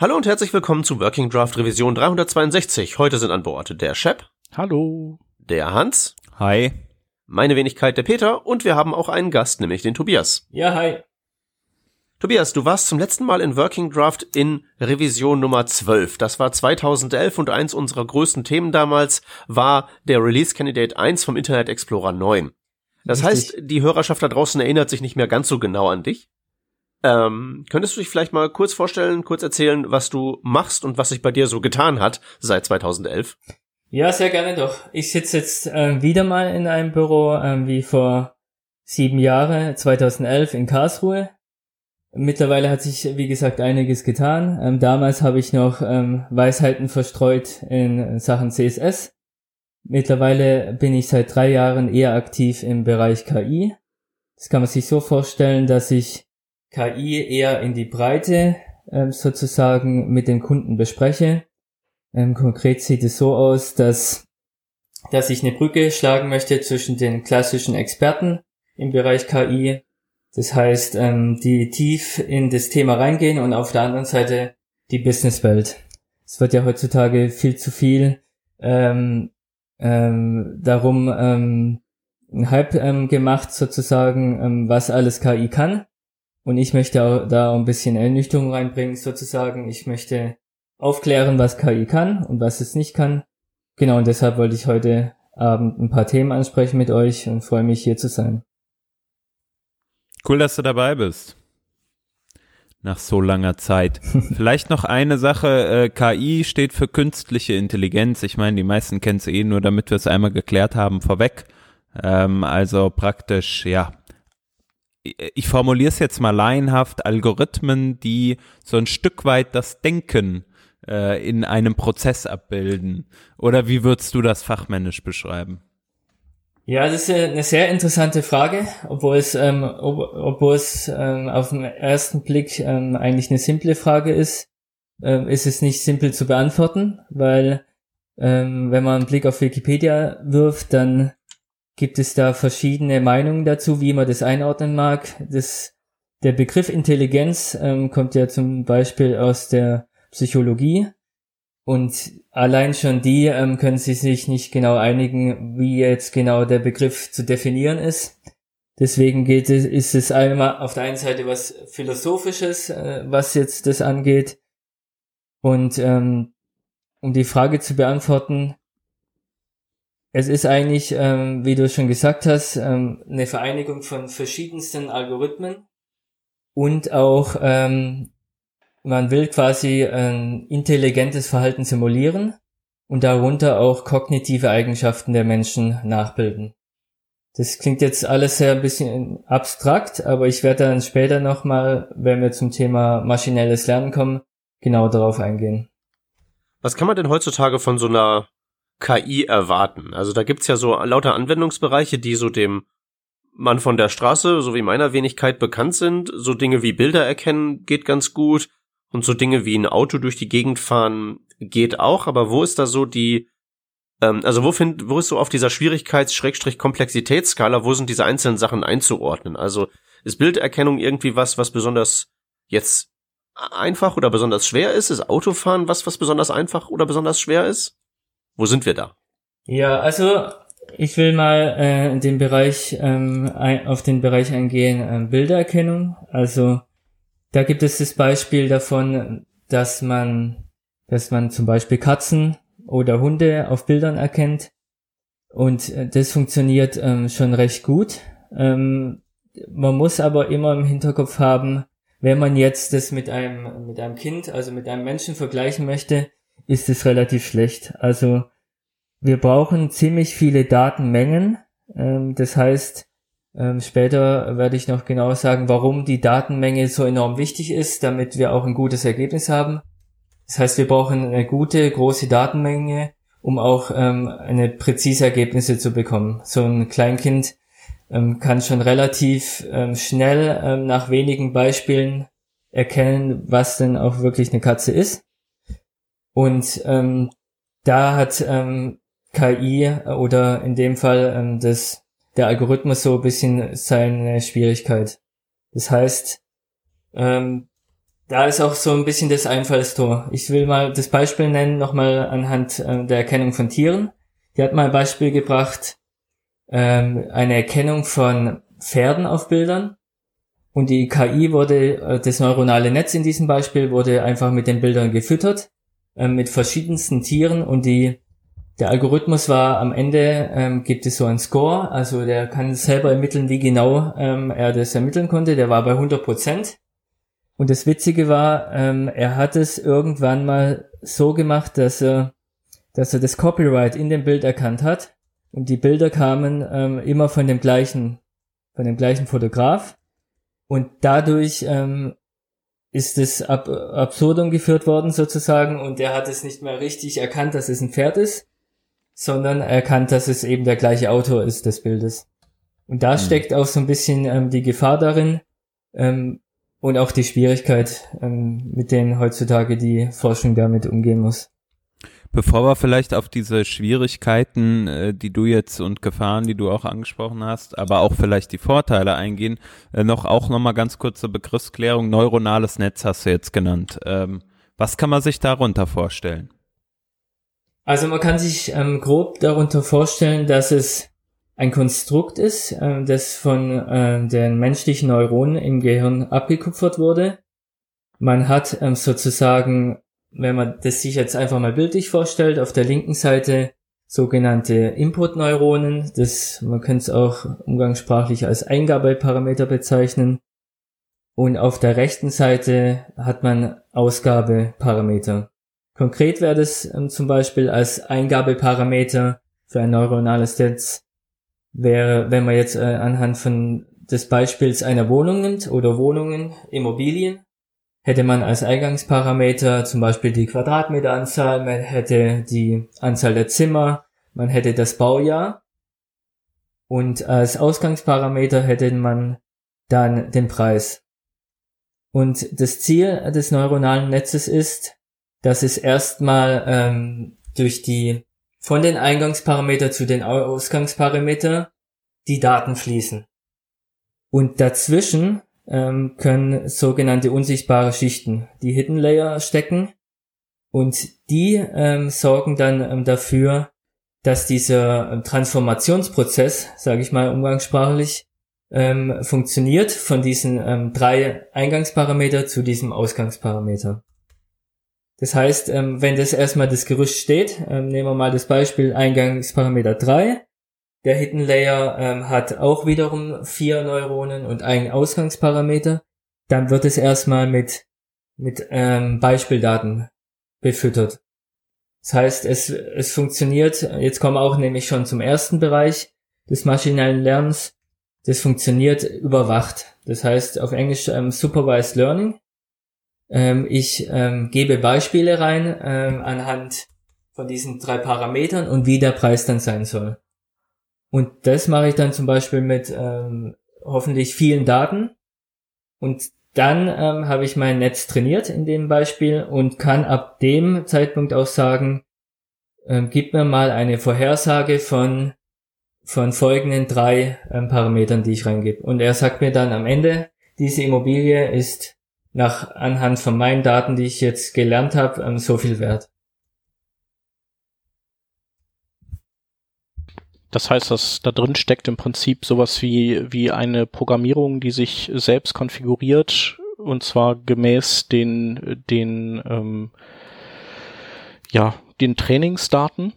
Hallo und herzlich willkommen zu Working Draft Revision 362. Heute sind an Bord der Shep. Hallo. Der Hans. Hi. Meine Wenigkeit der Peter und wir haben auch einen Gast, nämlich den Tobias. Ja, hi. Tobias, du warst zum letzten Mal in Working Draft in Revision Nummer 12. Das war 2011 und eins unserer größten Themen damals war der Release Candidate 1 vom Internet Explorer 9. Das Richtig. heißt, die Hörerschaft da draußen erinnert sich nicht mehr ganz so genau an dich. Ähm, könntest du dich vielleicht mal kurz vorstellen, kurz erzählen, was du machst und was sich bei dir so getan hat seit 2011? Ja, sehr gerne doch. Ich sitze jetzt äh, wieder mal in einem Büro äh, wie vor sieben Jahren, 2011 in Karlsruhe. Mittlerweile hat sich, wie gesagt, einiges getan. Ähm, damals habe ich noch ähm, Weisheiten verstreut in Sachen CSS. Mittlerweile bin ich seit drei Jahren eher aktiv im Bereich KI. Das kann man sich so vorstellen, dass ich KI eher in die Breite ähm, sozusagen mit den Kunden bespreche. Ähm, konkret sieht es so aus, dass, dass ich eine Brücke schlagen möchte zwischen den klassischen Experten im Bereich KI, das heißt, ähm, die tief in das Thema reingehen und auf der anderen Seite die Businesswelt. Es wird ja heutzutage viel zu viel ähm, ähm, darum ähm, ein Hype ähm, gemacht sozusagen, ähm, was alles KI kann. Und ich möchte auch da ein bisschen Ernüchterung reinbringen, sozusagen. Ich möchte aufklären, was KI kann und was es nicht kann. Genau, und deshalb wollte ich heute Abend ein paar Themen ansprechen mit euch und freue mich hier zu sein. Cool, dass du dabei bist. Nach so langer Zeit. Vielleicht noch eine Sache, äh, KI steht für künstliche Intelligenz. Ich meine, die meisten kennen es eh nur, damit wir es einmal geklärt haben, vorweg. Ähm, also praktisch, ja, ich formuliere es jetzt mal laienhaft, Algorithmen, die so ein Stück weit das Denken äh, in einem Prozess abbilden. Oder wie würdest du das fachmännisch beschreiben? Ja, das ist eine sehr interessante Frage, obwohl es, ähm, ob, obwohl es ähm, auf den ersten Blick ähm, eigentlich eine simple Frage ist, ähm, ist es nicht simpel zu beantworten, weil ähm, wenn man einen Blick auf Wikipedia wirft, dann gibt es da verschiedene Meinungen dazu, wie man das einordnen mag. Das, der Begriff Intelligenz ähm, kommt ja zum Beispiel aus der Psychologie und allein schon die ähm, können sie sich nicht genau einigen, wie jetzt genau der Begriff zu definieren ist. Deswegen geht es, ist es einmal auf der einen Seite was Philosophisches, äh, was jetzt das angeht. Und ähm, um die Frage zu beantworten, es ist eigentlich, ähm, wie du schon gesagt hast, ähm, eine Vereinigung von verschiedensten Algorithmen und auch ähm, man will quasi ein intelligentes Verhalten simulieren und darunter auch kognitive Eigenschaften der Menschen nachbilden. Das klingt jetzt alles sehr ein bisschen abstrakt, aber ich werde dann später nochmal, wenn wir zum Thema maschinelles Lernen kommen, genau darauf eingehen. Was kann man denn heutzutage von so einer KI erwarten? Also da gibt's ja so lauter Anwendungsbereiche, die so dem Mann von der Straße, so wie meiner Wenigkeit bekannt sind. So Dinge wie Bilder erkennen geht ganz gut. Und so Dinge wie ein Auto durch die Gegend fahren geht auch. Aber wo ist da so die, ähm, also wo find, wo ist so auf dieser Schwierigkeits-Komplexitätsskala, wo sind diese einzelnen Sachen einzuordnen? Also ist Bilderkennung irgendwie was, was besonders jetzt einfach oder besonders schwer ist? Ist Autofahren was, was besonders einfach oder besonders schwer ist? Wo sind wir da? Ja, also ich will mal äh, den Bereich ähm, ein, auf den Bereich eingehen äh, Bildererkennung. Also da gibt es das Beispiel davon, dass man, dass man zum Beispiel Katzen oder Hunde auf Bildern erkennt. Und äh, das funktioniert ähm, schon recht gut. Ähm, man muss aber immer im Hinterkopf haben, wenn man jetzt das mit einem, mit einem Kind, also mit einem Menschen vergleichen möchte, ist es relativ schlecht. Also wir brauchen ziemlich viele Datenmengen. Ähm, das heißt, ähm, später werde ich noch genau sagen, warum die Datenmenge so enorm wichtig ist, damit wir auch ein gutes Ergebnis haben. Das heißt, wir brauchen eine gute, große Datenmenge, um auch ähm, eine präzise Ergebnisse zu bekommen. So ein Kleinkind ähm, kann schon relativ ähm, schnell ähm, nach wenigen Beispielen erkennen, was denn auch wirklich eine Katze ist. Und ähm, da hat ähm, KI oder in dem Fall ähm, das, der Algorithmus so ein bisschen seine Schwierigkeit. Das heißt, ähm, da ist auch so ein bisschen das Einfallstor. Ich will mal das Beispiel nennen, nochmal anhand äh, der Erkennung von Tieren. Die hat mal ein Beispiel gebracht, ähm, eine Erkennung von Pferden auf Bildern. Und die KI wurde, äh, das neuronale Netz in diesem Beispiel wurde einfach mit den Bildern gefüttert, äh, mit verschiedensten Tieren und die, der Algorithmus war am Ende, ähm, gibt es so einen Score, also der kann selber ermitteln, wie genau ähm, er das ermitteln konnte, der war bei 100 Prozent. Und das Witzige war, ähm, er hat es irgendwann mal so gemacht, dass er, dass er das Copyright in dem Bild erkannt hat. Und die Bilder kamen ähm, immer von dem gleichen, von dem gleichen Fotograf. Und dadurch ähm, ist es ab absurdum geführt worden sozusagen und er hat es nicht mehr richtig erkannt, dass es ein Pferd ist, sondern erkannt, dass es eben der gleiche Autor ist des Bildes. Und da mhm. steckt auch so ein bisschen ähm, die Gefahr darin, ähm, und auch die Schwierigkeit, ähm, mit denen heutzutage die Forschung damit umgehen muss. Bevor wir vielleicht auf diese Schwierigkeiten, äh, die du jetzt und Gefahren, die du auch angesprochen hast, aber auch vielleicht die Vorteile eingehen, äh, noch auch nochmal ganz kurze Begriffsklärung. Neuronales Netz hast du jetzt genannt. Ähm, was kann man sich darunter vorstellen? Also man kann sich ähm, grob darunter vorstellen, dass es ein Konstrukt ist, äh, das von äh, den menschlichen Neuronen im Gehirn abgekupfert wurde. Man hat ähm, sozusagen, wenn man das sich jetzt einfach mal bildlich vorstellt, auf der linken Seite sogenannte Input-Neuronen, das man könnte es auch umgangssprachlich als Eingabeparameter bezeichnen. Und auf der rechten Seite hat man Ausgabeparameter. Konkret wäre das ähm, zum Beispiel als Eingabeparameter für ein neuronales Netz wäre, wenn man jetzt äh, anhand von des Beispiels einer Wohnung nimmt oder Wohnungen, Immobilien, hätte man als Eingangsparameter zum Beispiel die Quadratmeteranzahl, man hätte die Anzahl der Zimmer, man hätte das Baujahr und als Ausgangsparameter hätte man dann den Preis. Und das Ziel des neuronalen Netzes ist, dass es erstmal ähm, durch die von den Eingangsparameter zu den Ausgangsparameter die Daten fließen. Und dazwischen ähm, können sogenannte unsichtbare Schichten, die Hidden Layer, stecken. Und die ähm, sorgen dann ähm, dafür, dass dieser ähm, Transformationsprozess, sage ich mal umgangssprachlich, ähm, funktioniert von diesen ähm, drei Eingangsparameter zu diesem Ausgangsparameter. Das heißt, ähm, wenn das erstmal das Gerüst steht, ähm, nehmen wir mal das Beispiel Eingangsparameter 3. Der Hidden Layer ähm, hat auch wiederum vier Neuronen und einen Ausgangsparameter. Dann wird es erstmal mit, mit ähm, Beispieldaten befüttert. Das heißt, es, es funktioniert, jetzt kommen wir auch nämlich schon zum ersten Bereich des maschinellen Lernens. Das funktioniert überwacht. Das heißt auf Englisch ähm, Supervised Learning. Ähm, ich ähm, gebe Beispiele rein ähm, anhand von diesen drei Parametern und wie der Preis dann sein soll. Und das mache ich dann zum Beispiel mit ähm, hoffentlich vielen Daten. Und dann ähm, habe ich mein Netz trainiert in dem Beispiel und kann ab dem Zeitpunkt auch sagen, ähm, gib mir mal eine Vorhersage von von folgenden drei ähm, Parametern, die ich reingebe. Und er sagt mir dann am Ende, diese Immobilie ist nach anhand von meinen Daten, die ich jetzt gelernt habe, ähm, so viel wert. Das heißt, dass da drin steckt im Prinzip sowas wie, wie eine Programmierung, die sich selbst konfiguriert und zwar gemäß den, den, ähm, ja, den Trainingsdaten.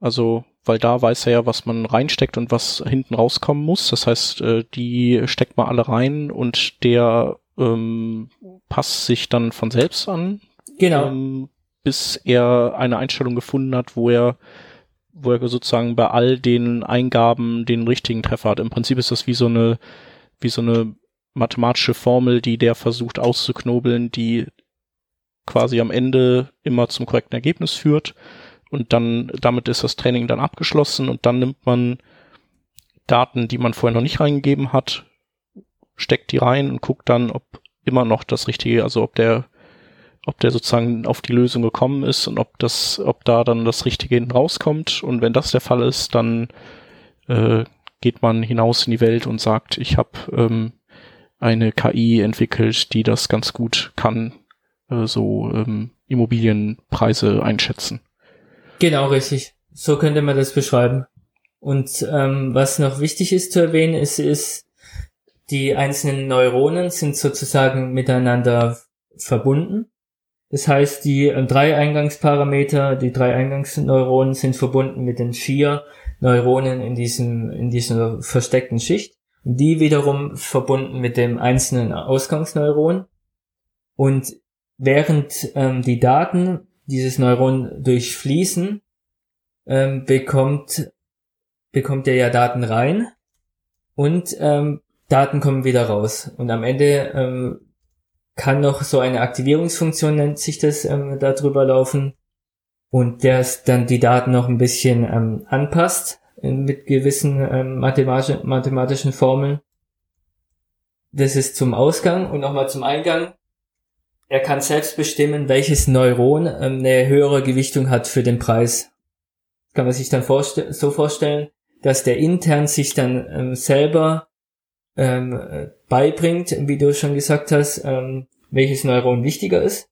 Also, weil da weiß er ja, was man reinsteckt und was hinten rauskommen muss. Das heißt, äh, die steckt man alle rein und der ähm, passt sich dann von selbst an. Genau. Ähm, bis er eine Einstellung gefunden hat, wo er, wo er sozusagen bei all den Eingaben den richtigen Treffer hat. Im Prinzip ist das wie so eine, wie so eine mathematische Formel, die der versucht auszuknobeln, die quasi am Ende immer zum korrekten Ergebnis führt. Und dann, damit ist das Training dann abgeschlossen und dann nimmt man Daten, die man vorher noch nicht reingegeben hat, steckt die rein und guckt dann, ob immer noch das Richtige, also ob der, ob der sozusagen auf die Lösung gekommen ist und ob das, ob da dann das Richtige hinten rauskommt. Und wenn das der Fall ist, dann äh, geht man hinaus in die Welt und sagt, ich habe ähm, eine KI entwickelt, die das ganz gut kann, äh, so ähm, Immobilienpreise einschätzen. Genau, richtig. So könnte man das beschreiben. Und ähm, was noch wichtig ist zu erwähnen, ist, ist, die einzelnen Neuronen sind sozusagen miteinander verbunden. Das heißt, die äh, drei Eingangsparameter, die drei Eingangsneuronen sind verbunden mit den vier Neuronen in diesem, in dieser versteckten Schicht. Die wiederum verbunden mit dem einzelnen Ausgangsneuron. Und während ähm, die Daten dieses Neuron durchfließen, ähm, bekommt, bekommt er ja Daten rein und ähm, Daten kommen wieder raus. Und am Ende ähm, kann noch so eine Aktivierungsfunktion, nennt sich das, ähm, da drüber laufen und der dann die Daten noch ein bisschen ähm, anpasst äh, mit gewissen ähm, mathematisch mathematischen Formeln. Das ist zum Ausgang und nochmal zum Eingang. Er kann selbst bestimmen, welches Neuron ähm, eine höhere Gewichtung hat für den Preis. Kann man sich dann vorste so vorstellen, dass der intern sich dann ähm, selber ähm, beibringt, wie du schon gesagt hast, ähm, welches Neuron wichtiger ist.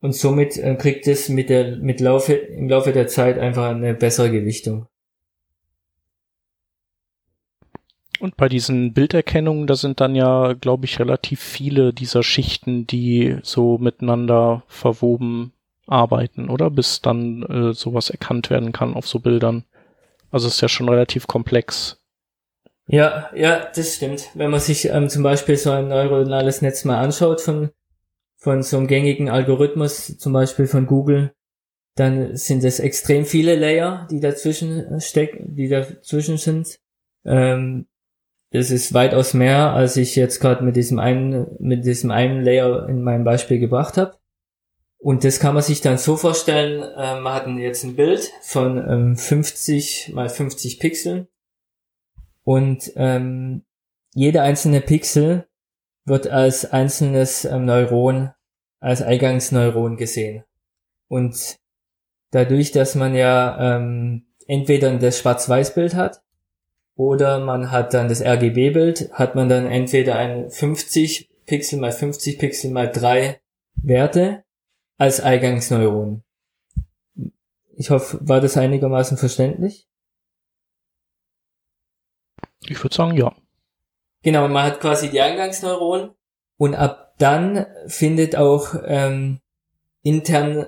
Und somit äh, kriegt es mit der, mit Laufe, im Laufe der Zeit einfach eine bessere Gewichtung. Und bei diesen Bilderkennungen, da sind dann ja, glaube ich, relativ viele dieser Schichten, die so miteinander verwoben arbeiten, oder? Bis dann äh, sowas erkannt werden kann auf so Bildern. Also ist ja schon relativ komplex. Ja, ja, das stimmt. Wenn man sich ähm, zum Beispiel so ein neuronales Netz mal anschaut von, von so einem gängigen Algorithmus, zum Beispiel von Google, dann sind es extrem viele Layer, die dazwischen stecken, die dazwischen sind. Ähm, das ist weitaus mehr, als ich jetzt gerade mit diesem einen, mit diesem einen Layer in meinem Beispiel gebracht habe. Und das kann man sich dann so vorstellen, äh, man hat jetzt ein Bild von ähm, 50 mal 50 Pixeln und ähm, jeder einzelne Pixel wird als einzelnes ähm, Neuron, als Eingangsneuron gesehen. Und dadurch, dass man ja ähm, entweder das Schwarz-Weiß-Bild hat oder man hat dann das RGB-Bild, hat man dann entweder ein 50 Pixel mal 50 Pixel mal 3 Werte als Eingangsneuron. Ich hoffe, war das einigermaßen verständlich? Ich würde sagen, ja. Genau, man hat quasi die Eingangsneuronen und ab dann findet auch ähm, intern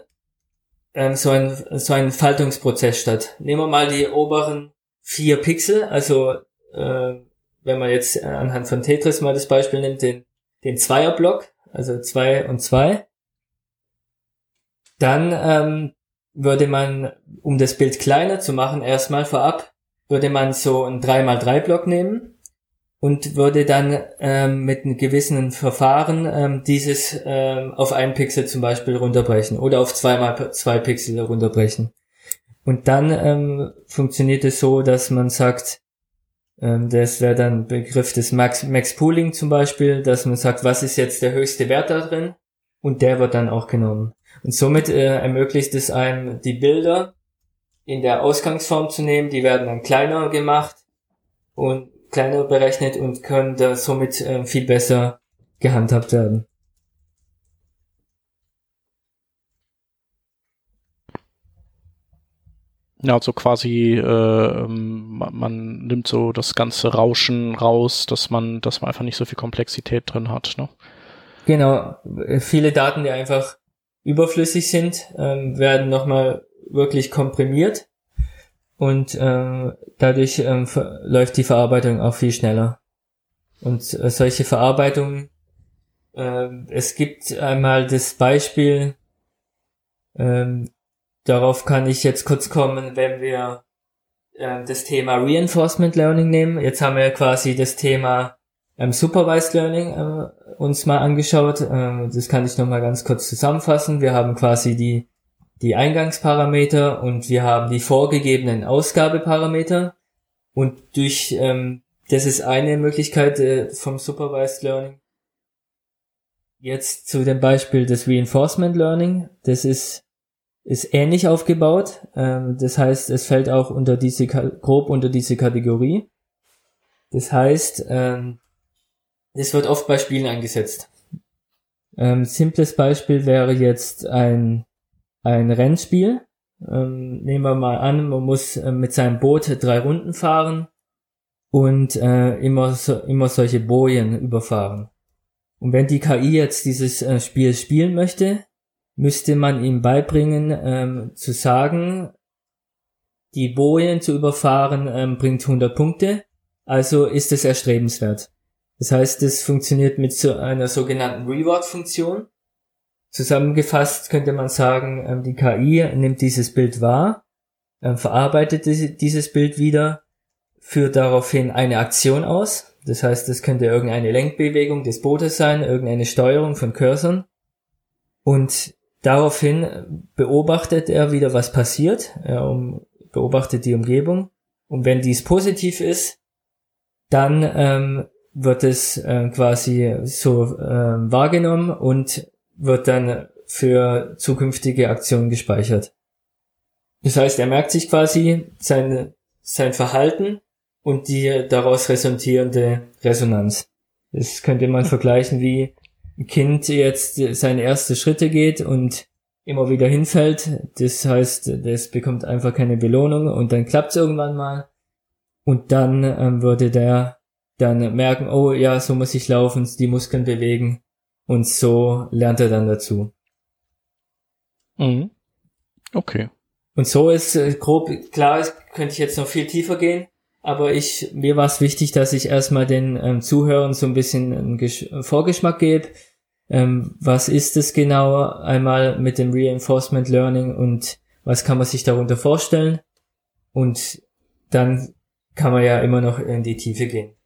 ähm, so, ein, so ein Faltungsprozess statt. Nehmen wir mal die oberen vier Pixel, also äh, wenn man jetzt anhand von Tetris mal das Beispiel nimmt, den, den Zweierblock, also zwei und zwei, dann ähm, würde man, um das Bild kleiner zu machen, erstmal vorab, würde man so einen 3x3 Block nehmen und würde dann ähm, mit einem gewissen Verfahren ähm, dieses ähm, auf einen Pixel zum Beispiel runterbrechen oder auf zweimal zwei Pixel runterbrechen. Und dann ähm, funktioniert es so, dass man sagt, ähm, das wäre dann Begriff des Max, Max Pooling zum Beispiel, dass man sagt, was ist jetzt der höchste Wert da drin? Und der wird dann auch genommen. Und somit äh, ermöglicht es einem, die Bilder in der Ausgangsform zu nehmen, die werden dann kleiner gemacht und kleiner berechnet und können da somit äh, viel besser gehandhabt werden. Ja, also quasi äh, ähm, man nimmt so das ganze Rauschen raus, dass man, dass man einfach nicht so viel Komplexität drin hat. Ne? Genau, viele Daten, die einfach überflüssig sind, ähm, werden nochmal wirklich komprimiert und ähm, dadurch ähm, läuft die Verarbeitung auch viel schneller. Und äh, solche Verarbeitungen, äh, es gibt einmal das Beispiel, ähm, Darauf kann ich jetzt kurz kommen, wenn wir äh, das Thema Reinforcement Learning nehmen. Jetzt haben wir quasi das Thema ähm, Supervised Learning äh, uns mal angeschaut. Äh, das kann ich nochmal ganz kurz zusammenfassen. Wir haben quasi die, die Eingangsparameter und wir haben die vorgegebenen Ausgabeparameter. Und durch, ähm, das ist eine Möglichkeit äh, vom Supervised Learning. Jetzt zu dem Beispiel des Reinforcement Learning. Das ist ist ähnlich aufgebaut. Ähm, das heißt, es fällt auch unter diese, grob unter diese Kategorie. Das heißt, ähm, das wird oft bei Spielen eingesetzt. Ähm, simples Beispiel wäre jetzt ein, ein Rennspiel. Ähm, nehmen wir mal an, man muss äh, mit seinem Boot drei Runden fahren und äh, immer, so, immer solche Bojen überfahren. Und wenn die KI jetzt dieses äh, Spiel spielen möchte, müsste man ihm beibringen, ähm, zu sagen, die Bojen zu überfahren ähm, bringt 100 Punkte, also ist es erstrebenswert. Das heißt, es funktioniert mit so einer sogenannten Reward-Funktion. Zusammengefasst könnte man sagen, ähm, die KI nimmt dieses Bild wahr, ähm, verarbeitet dieses Bild wieder, führt daraufhin eine Aktion aus. Das heißt, es könnte irgendeine Lenkbewegung des Bootes sein, irgendeine Steuerung von Cursern. Und daraufhin beobachtet er wieder, was passiert. Er beobachtet die Umgebung. Und wenn dies positiv ist, dann ähm, wird es äh, quasi so äh, wahrgenommen und wird dann für zukünftige Aktionen gespeichert. Das heißt, er merkt sich quasi sein, sein Verhalten und die daraus resultierende Resonanz. Das könnte man vergleichen wie ein Kind jetzt seine ersten Schritte geht und immer wieder hinfällt. Das heißt, das bekommt einfach keine Belohnung und dann klappt es irgendwann mal. Und dann ähm, würde der dann merken, oh ja, so muss ich laufen, die Muskeln bewegen und so lernt er dann dazu. Mhm. Okay. Und so ist äh, grob, klar, könnte ich jetzt noch viel tiefer gehen, aber ich, mir war es wichtig, dass ich erstmal den ähm, Zuhörern so ein bisschen einen, Gesch Vorgeschmack gebe. Ähm, was ist es genau einmal mit dem Reinforcement Learning und was kann man sich darunter vorstellen? Und dann kann man ja immer noch in die Tiefe gehen.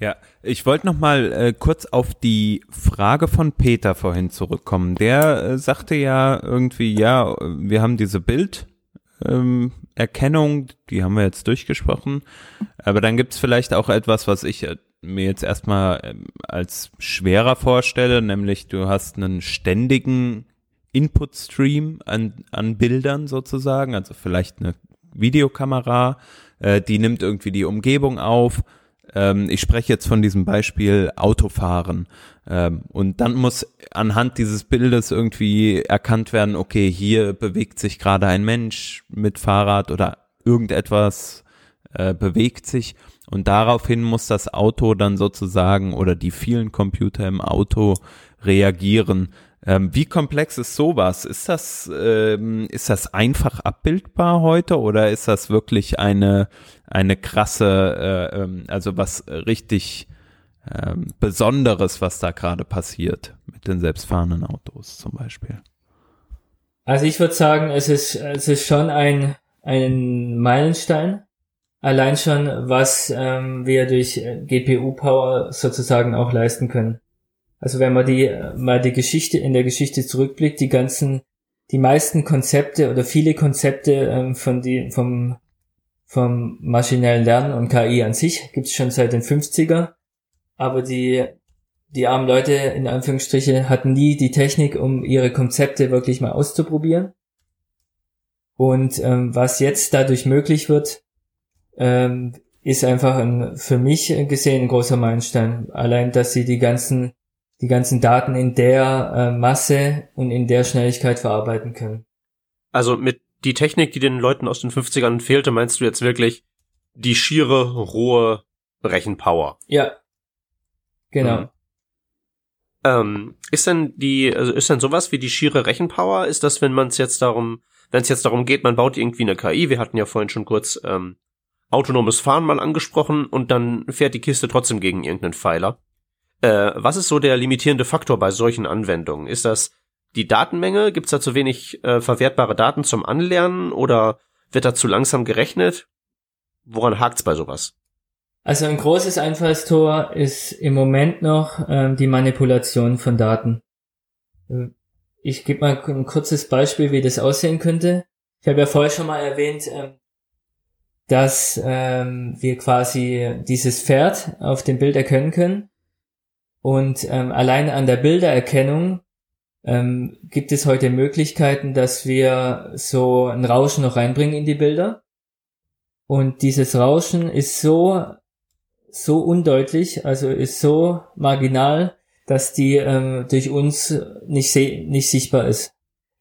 Ja, ich wollte noch mal äh, kurz auf die Frage von Peter vorhin zurückkommen. Der äh, sagte ja irgendwie, ja, wir haben diese Bilderkennung, ähm, die haben wir jetzt durchgesprochen, aber dann gibt's vielleicht auch etwas, was ich äh, mir jetzt erstmal äh, als schwerer vorstelle, nämlich du hast einen ständigen Input-Stream an, an Bildern sozusagen, also vielleicht eine Videokamera, äh, die nimmt irgendwie die Umgebung auf ähm, ich spreche jetzt von diesem Beispiel Autofahren. Ähm, und dann muss anhand dieses Bildes irgendwie erkannt werden, okay, hier bewegt sich gerade ein Mensch mit Fahrrad oder irgendetwas äh, bewegt sich. Und daraufhin muss das Auto dann sozusagen oder die vielen Computer im Auto reagieren. Ähm, wie komplex ist sowas? Ist das, ähm, ist das einfach abbildbar heute oder ist das wirklich eine, eine krasse, äh, ähm, also was richtig ähm, Besonderes, was da gerade passiert mit den selbstfahrenden Autos zum Beispiel? Also ich würde sagen, es ist, es ist schon ein, ein Meilenstein. Allein schon, was ähm, wir durch GPU-Power sozusagen auch leisten können. Also wenn man die mal die Geschichte in der Geschichte zurückblickt, die ganzen, die meisten Konzepte oder viele Konzepte ähm, von die vom vom maschinellen Lernen und KI an sich gibt's schon seit den 50er, aber die die armen Leute in Anführungsstriche hatten nie die Technik, um ihre Konzepte wirklich mal auszuprobieren. Und ähm, was jetzt dadurch möglich wird, ähm, ist einfach ein, für mich gesehen ein großer Meilenstein. Allein, dass sie die ganzen die ganzen Daten in der äh, Masse und in der Schnelligkeit verarbeiten können. Also mit die Technik, die den Leuten aus den 50ern fehlte, meinst du jetzt wirklich die schiere, rohe Rechenpower? Ja. Genau. Mhm. Ähm, ist denn die, also ist denn sowas wie die schiere Rechenpower? Ist das, wenn man es jetzt darum, wenn es jetzt darum geht, man baut irgendwie eine KI, wir hatten ja vorhin schon kurz ähm, autonomes Fahren mal angesprochen und dann fährt die Kiste trotzdem gegen irgendeinen Pfeiler. Äh, was ist so der limitierende Faktor bei solchen Anwendungen? Ist das die Datenmenge? Gibt es da zu wenig äh, verwertbare Daten zum Anlernen oder wird da zu langsam gerechnet? Woran hakt's bei sowas? Also ein großes Einfallstor ist im Moment noch ähm, die Manipulation von Daten. Ich gebe mal ein kurzes Beispiel, wie das aussehen könnte. Ich habe ja vorher schon mal erwähnt, ähm, dass ähm, wir quasi dieses Pferd auf dem Bild erkennen können. Und ähm, allein an der Bildererkennung ähm, gibt es heute Möglichkeiten, dass wir so ein Rauschen noch reinbringen in die Bilder. Und dieses Rauschen ist so so undeutlich, also ist so marginal, dass die ähm, durch uns nicht, nicht sichtbar ist.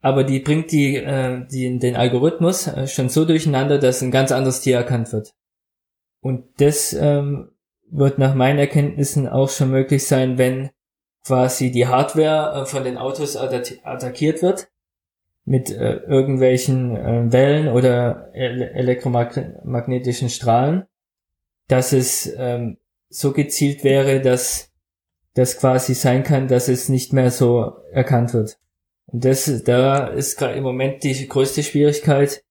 Aber die bringt die, äh, die, den Algorithmus äh, schon so durcheinander, dass ein ganz anderes Tier erkannt wird. Und das ähm, wird nach meinen Erkenntnissen auch schon möglich sein, wenn quasi die Hardware äh, von den Autos attackiert wird mit äh, irgendwelchen äh, Wellen oder ele elektromagnetischen Strahlen, dass es ähm, so gezielt wäre, dass das quasi sein kann, dass es nicht mehr so erkannt wird. Und das, da ist gerade im Moment die größte Schwierigkeit,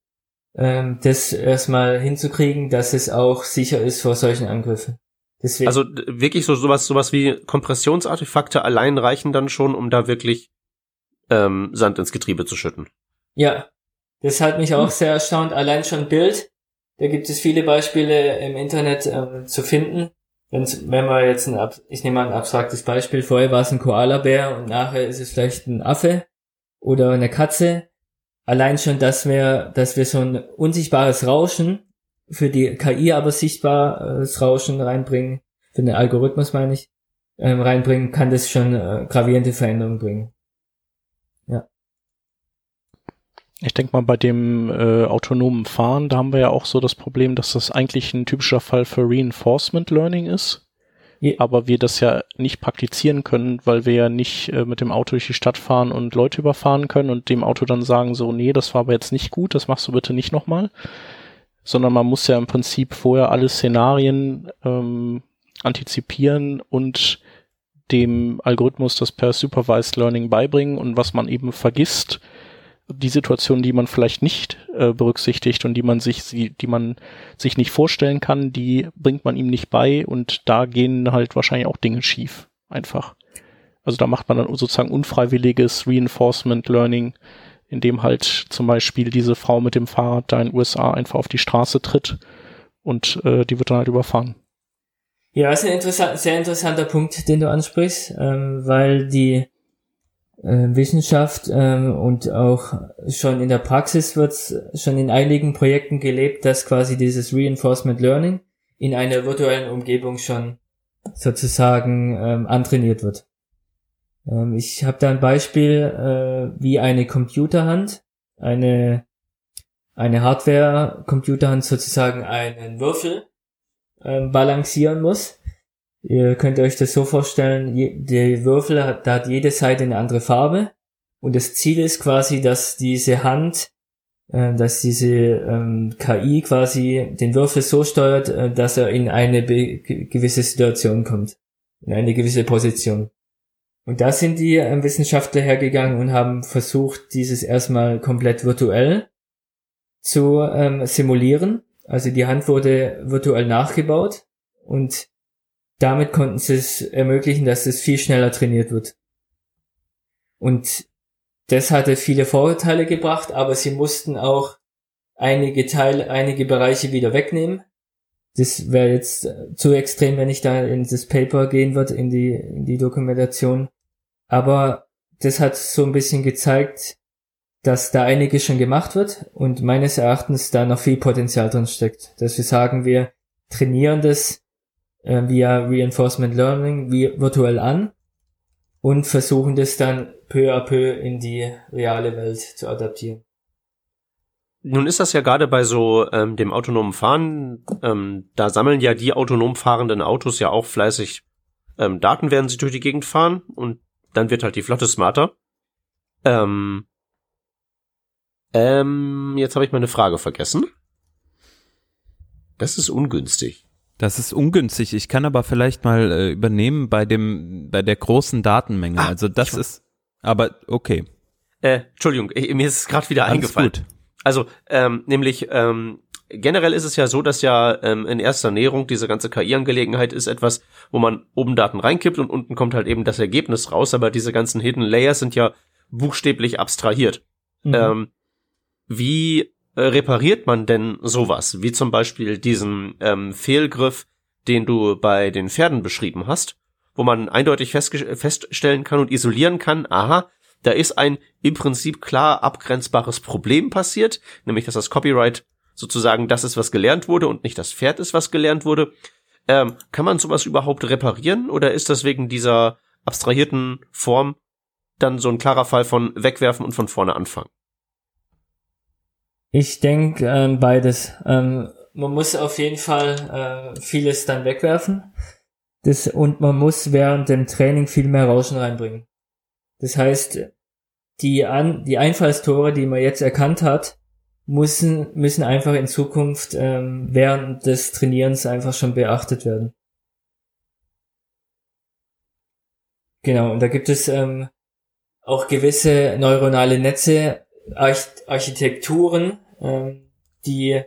ähm, das erstmal hinzukriegen, dass es auch sicher ist vor solchen Angriffen. Deswegen. Also wirklich so sowas, sowas wie Kompressionsartefakte allein reichen dann schon, um da wirklich ähm, Sand ins Getriebe zu schütten. Ja, das hat mich auch sehr erstaunt. Allein schon Bild, da gibt es viele Beispiele im Internet ähm, zu finden. Wenn's, wenn man jetzt ein, ich nehme mal ein abstraktes Beispiel, vorher war es ein Koala-Bär und nachher ist es vielleicht ein Affe oder eine Katze. Allein schon, dass wir, dass wir so ein unsichtbares Rauschen für die KI aber sichtbares Rauschen reinbringen, für den Algorithmus meine ich, ähm, reinbringen, kann das schon äh, gravierende Veränderungen bringen. Ja. Ich denke mal, bei dem äh, autonomen Fahren, da haben wir ja auch so das Problem, dass das eigentlich ein typischer Fall für Reinforcement Learning ist. Ja. Aber wir das ja nicht praktizieren können, weil wir ja nicht äh, mit dem Auto durch die Stadt fahren und Leute überfahren können und dem Auto dann sagen, so, nee, das war aber jetzt nicht gut, das machst du bitte nicht nochmal. Sondern man muss ja im Prinzip vorher alle Szenarien ähm, antizipieren und dem Algorithmus das per Supervised Learning beibringen und was man eben vergisst, die Situation, die man vielleicht nicht äh, berücksichtigt und die man sich, die man sich nicht vorstellen kann, die bringt man ihm nicht bei und da gehen halt wahrscheinlich auch Dinge schief. Einfach. Also da macht man dann sozusagen unfreiwilliges Reinforcement Learning, indem halt zum Beispiel diese Frau mit dem Fahrrad da in den USA einfach auf die Straße tritt und äh, die wird dann halt überfahren. Ja, ist ein interessant, sehr interessanter Punkt, den du ansprichst, ähm, weil die äh, Wissenschaft ähm, und auch schon in der Praxis wird schon in einigen Projekten gelebt, dass quasi dieses Reinforcement Learning in einer virtuellen Umgebung schon sozusagen ähm, antrainiert wird. Ähm, ich habe da ein Beispiel äh, wie eine Computerhand, eine eine Hardware-Computerhand sozusagen einen Würfel ähm, balancieren muss Ihr könnt euch das so vorstellen, die Würfel hat, da hat jede Seite eine andere Farbe und das Ziel ist quasi, dass diese Hand, äh, dass diese ähm, KI quasi den Würfel so steuert, äh, dass er in eine gewisse Situation kommt, in eine gewisse Position. Und da sind die äh, Wissenschaftler hergegangen und haben versucht, dieses erstmal komplett virtuell zu ähm, simulieren. Also die Hand wurde virtuell nachgebaut und damit konnten sie es ermöglichen, dass es viel schneller trainiert wird. Und das hatte viele Vorteile gebracht, aber sie mussten auch einige Teile, einige Bereiche wieder wegnehmen. Das wäre jetzt zu extrem, wenn ich da in das Paper gehen würde, in die, in die Dokumentation. Aber das hat so ein bisschen gezeigt, dass da einiges schon gemacht wird und meines Erachtens da noch viel Potenzial drin steckt. Dass wir sagen, wir trainieren das äh, via Reinforcement Learning virtuell an und versuchen das dann peu à peu in die reale Welt zu adaptieren. Nun ist das ja gerade bei so ähm, dem autonomen Fahren, ähm, da sammeln ja die autonom fahrenden Autos ja auch fleißig ähm, Daten, während sie durch die Gegend fahren und dann wird halt die Flotte smarter. Ähm, ähm, jetzt habe ich meine Frage vergessen. Das ist ungünstig. Das ist ungünstig. Ich kann aber vielleicht mal äh, übernehmen bei dem, bei der großen Datenmenge. Ah, also das ist, aber okay. Äh, Entschuldigung, ich, mir ist es gerade wieder Alles eingefallen. Gut. Also, ähm, nämlich, ähm, generell ist es ja so, dass ja ähm, in erster Näherung diese ganze KI-Angelegenheit ist etwas, wo man oben Daten reinkippt und unten kommt halt eben das Ergebnis raus, aber diese ganzen Hidden Layers sind ja buchstäblich abstrahiert. Mhm. Ähm, wie äh, repariert man denn sowas? Wie zum Beispiel diesen ähm, Fehlgriff, den du bei den Pferden beschrieben hast, wo man eindeutig feststellen kann und isolieren kann, aha, da ist ein im Prinzip klar abgrenzbares Problem passiert, nämlich dass das Copyright sozusagen das ist, was gelernt wurde und nicht das Pferd ist, was gelernt wurde. Ähm, kann man sowas überhaupt reparieren oder ist das wegen dieser abstrahierten Form dann so ein klarer Fall von wegwerfen und von vorne anfangen? Ich denke ähm, beides. Ähm, man muss auf jeden Fall äh, vieles dann wegwerfen. Das, und man muss während dem Training viel mehr Rauschen reinbringen. Das heißt, die, An die Einfallstore, die man jetzt erkannt hat, müssen, müssen einfach in Zukunft ähm, während des Trainierens einfach schon beachtet werden. Genau, und da gibt es ähm, auch gewisse neuronale Netze, Arch Architekturen, ähm, die,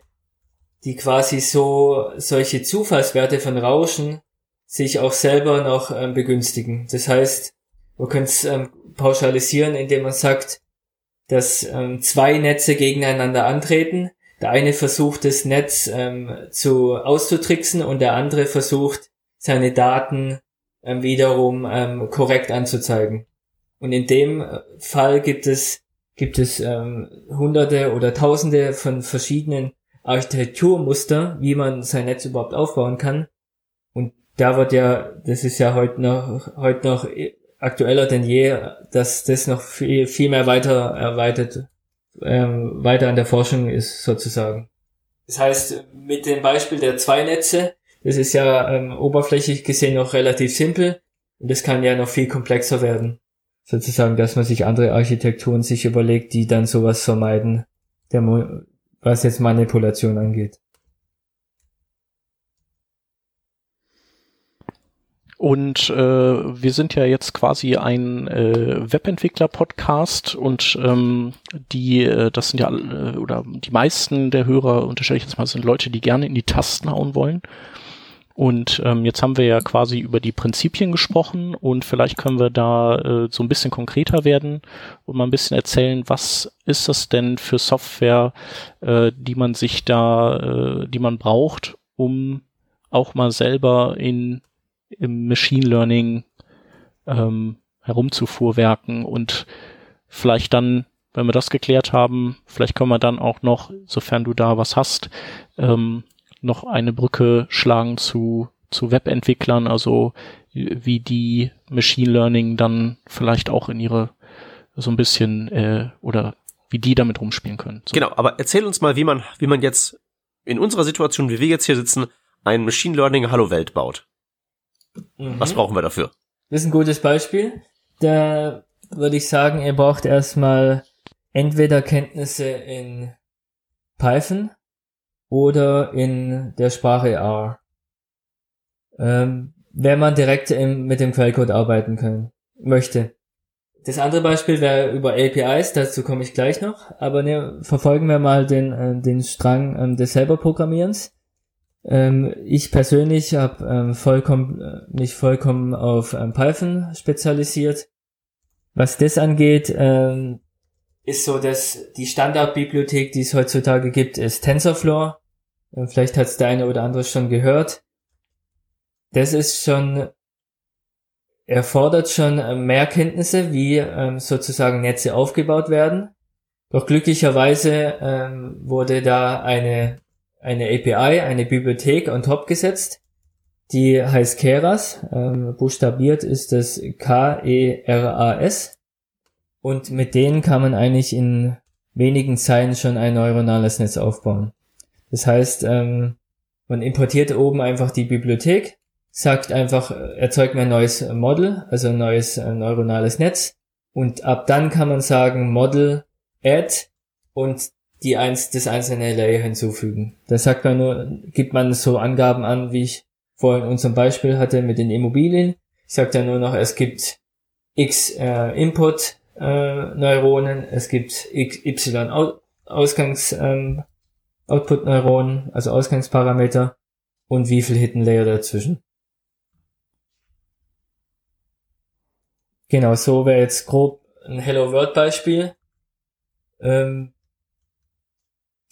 die quasi so solche Zufallswerte von Rauschen sich auch selber noch ähm, begünstigen. Das heißt, man könnte es ähm, pauschalisieren, indem man sagt, dass ähm, zwei Netze gegeneinander antreten. Der eine versucht das Netz ähm, zu auszutricksen und der andere versucht seine Daten ähm, wiederum ähm, korrekt anzuzeigen. Und in dem äh, Fall gibt es gibt es ähm, hunderte oder tausende von verschiedenen Architekturmuster, wie man sein Netz überhaupt aufbauen kann. Und da wird ja, das ist ja heute noch heute noch aktueller denn je, dass das noch viel, viel mehr weiter erweitert, ähm, weiter an der Forschung ist sozusagen. Das heißt, mit dem Beispiel der zwei Netze, das ist ja ähm, oberflächlich gesehen noch relativ simpel und das kann ja noch viel komplexer werden. Sozusagen, dass man sich andere Architekturen sich überlegt, die dann sowas vermeiden, der, was jetzt Manipulation angeht. Und äh, wir sind ja jetzt quasi ein äh, Webentwickler-Podcast und ähm, die, äh, das sind ja äh, oder die meisten der Hörer, unterstelle ich jetzt mal, sind Leute, die gerne in die Tasten hauen wollen. Und ähm, jetzt haben wir ja quasi über die Prinzipien gesprochen und vielleicht können wir da äh, so ein bisschen konkreter werden und mal ein bisschen erzählen, was ist das denn für Software, äh, die man sich da, äh, die man braucht, um auch mal selber in im Machine Learning ähm, herumzufuhrwerken und vielleicht dann, wenn wir das geklärt haben, vielleicht können wir dann auch noch, sofern du da was hast, ähm, noch eine Brücke schlagen zu, zu Webentwicklern, also wie die Machine Learning dann vielleicht auch in ihre so ein bisschen äh, oder wie die damit rumspielen können. So. Genau, aber erzähl uns mal, wie man, wie man jetzt in unserer Situation, wie wir jetzt hier sitzen, ein Machine Learning Hallo Welt baut. Mhm. Was brauchen wir dafür? Das ist ein gutes Beispiel. Da würde ich sagen, ihr braucht erstmal entweder Kenntnisse in Python oder in der Sprache R. Ähm, wenn man direkt im, mit dem Quellcode arbeiten können, möchte. Das andere Beispiel wäre über APIs, dazu komme ich gleich noch, aber ne, verfolgen wir mal den, äh, den Strang ähm, des selber Programmierens. Ähm, ich persönlich habe ähm, vollkommen, äh, mich vollkommen auf ähm, Python spezialisiert. Was das angeht, ähm, ist so, dass die Standardbibliothek, die es heutzutage gibt, ist TensorFlow. Ähm, vielleicht hat es der eine oder andere schon gehört. Das ist schon, erfordert schon äh, mehr Kenntnisse, wie ähm, sozusagen Netze aufgebaut werden. Doch glücklicherweise ähm, wurde da eine eine API, eine Bibliothek on top gesetzt. Die heißt Keras. Ähm, buchstabiert ist das K-E-R-A-S. Und mit denen kann man eigentlich in wenigen Zeilen schon ein neuronales Netz aufbauen. Das heißt, ähm, man importiert oben einfach die Bibliothek, sagt einfach, erzeugt mir ein neues Model, also ein neues äh, neuronales Netz. Und ab dann kann man sagen Model add und die eins, das einzelne Layer hinzufügen. Da sagt man nur, gibt man so Angaben an, wie ich vorhin in unserem Beispiel hatte mit den Immobilien. Ich sage dann nur noch, es gibt x äh, Input äh, Neuronen, es gibt x, y Out Ausgangs ähm, Output Neuronen, also Ausgangsparameter und wie viel Hidden Layer dazwischen. Genau, so wäre jetzt grob ein Hello World Beispiel. Ähm,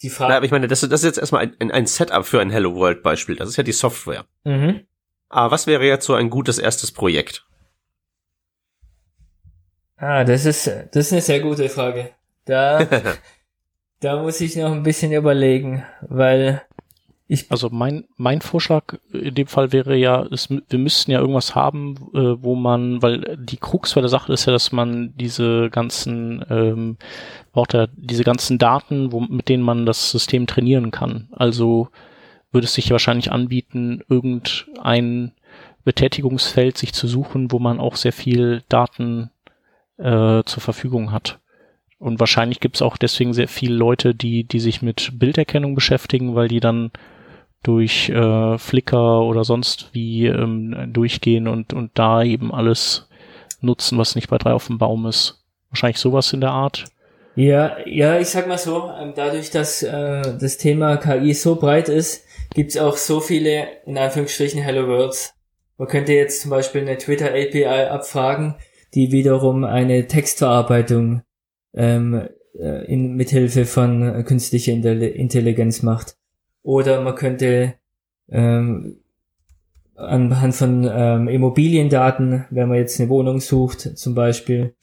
die Frage. Na, aber ich meine, das, das ist jetzt erstmal ein, ein Setup für ein Hello World Beispiel. Das ist ja die Software. Mhm. Aber was wäre jetzt so ein gutes erstes Projekt? Ah, das ist, das ist eine sehr gute Frage. Da, da muss ich noch ein bisschen überlegen, weil Ich also mein, mein Vorschlag in dem Fall wäre ja, es, wir müssten ja irgendwas haben, äh, wo man, weil die Krux bei der Sache ist ja, dass man diese ganzen, ähm, ja diese ganzen Daten, wo, mit denen man das System trainieren kann. Also würde es sich wahrscheinlich anbieten, irgendein Betätigungsfeld sich zu suchen, wo man auch sehr viel Daten äh, zur Verfügung hat. Und wahrscheinlich gibt es auch deswegen sehr viele Leute, die, die sich mit Bilderkennung beschäftigen, weil die dann durch äh, Flickr oder sonst wie ähm, durchgehen und, und da eben alles nutzen, was nicht bei drei auf dem Baum ist. Wahrscheinlich sowas in der Art. Ja, ja, ich sag mal so, ähm, dadurch, dass äh, das Thema KI so breit ist, gibt's auch so viele, in Anführungsstrichen, Hello Worlds. Man könnte jetzt zum Beispiel eine Twitter API abfragen, die wiederum eine Textverarbeitung ähm, äh, in, mithilfe von künstlicher Intelligenz macht. Oder man könnte ähm, anhand von ähm, Immobiliendaten, wenn man jetzt eine Wohnung sucht, zum Beispiel,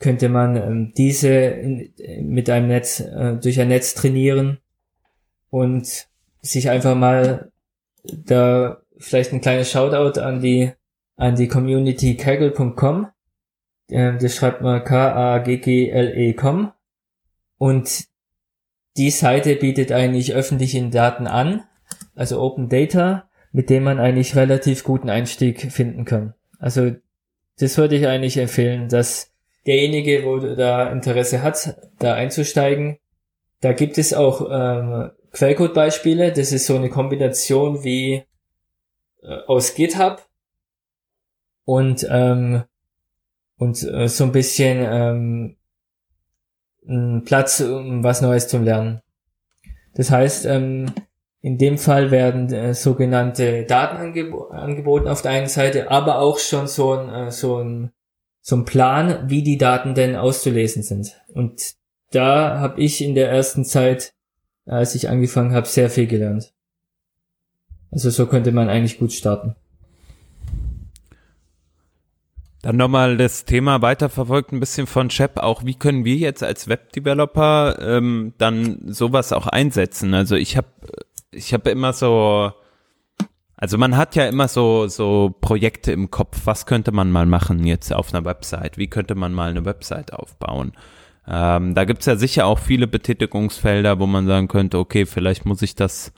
könnte man ähm, diese in, mit einem Netz, äh, durch ein Netz trainieren und sich einfach mal da vielleicht ein kleines Shoutout an die an die Community kaggle.com äh, das schreibt man K-A-G-G-L-E.com. Und die Seite bietet eigentlich öffentliche Daten an, also Open Data, mit dem man eigentlich relativ guten Einstieg finden kann. Also das würde ich eigentlich empfehlen, dass derjenige, wo da Interesse hat, da einzusteigen, da gibt es auch ähm, Quellcode-Beispiele. Das ist so eine Kombination wie äh, aus GitHub und ähm, und äh, so ein bisschen ähm, Platz, um was Neues zu lernen. Das heißt, ähm, in dem Fall werden äh, sogenannte Daten angeb angeboten auf der einen Seite, aber auch schon so ein, äh, so ein so ein Plan, wie die Daten denn auszulesen sind. Und da habe ich in der ersten Zeit, als ich angefangen habe, sehr viel gelernt. Also so könnte man eigentlich gut starten. Dann nochmal das Thema weiterverfolgt ein bisschen von Chep. Auch wie können wir jetzt als Webdeveloper ähm, dann sowas auch einsetzen? Also ich habe ich habe immer so, also man hat ja immer so so Projekte im Kopf. Was könnte man mal machen jetzt auf einer Website? Wie könnte man mal eine Website aufbauen? Ähm, da gibt's ja sicher auch viele Betätigungsfelder, wo man sagen könnte, okay, vielleicht muss ich das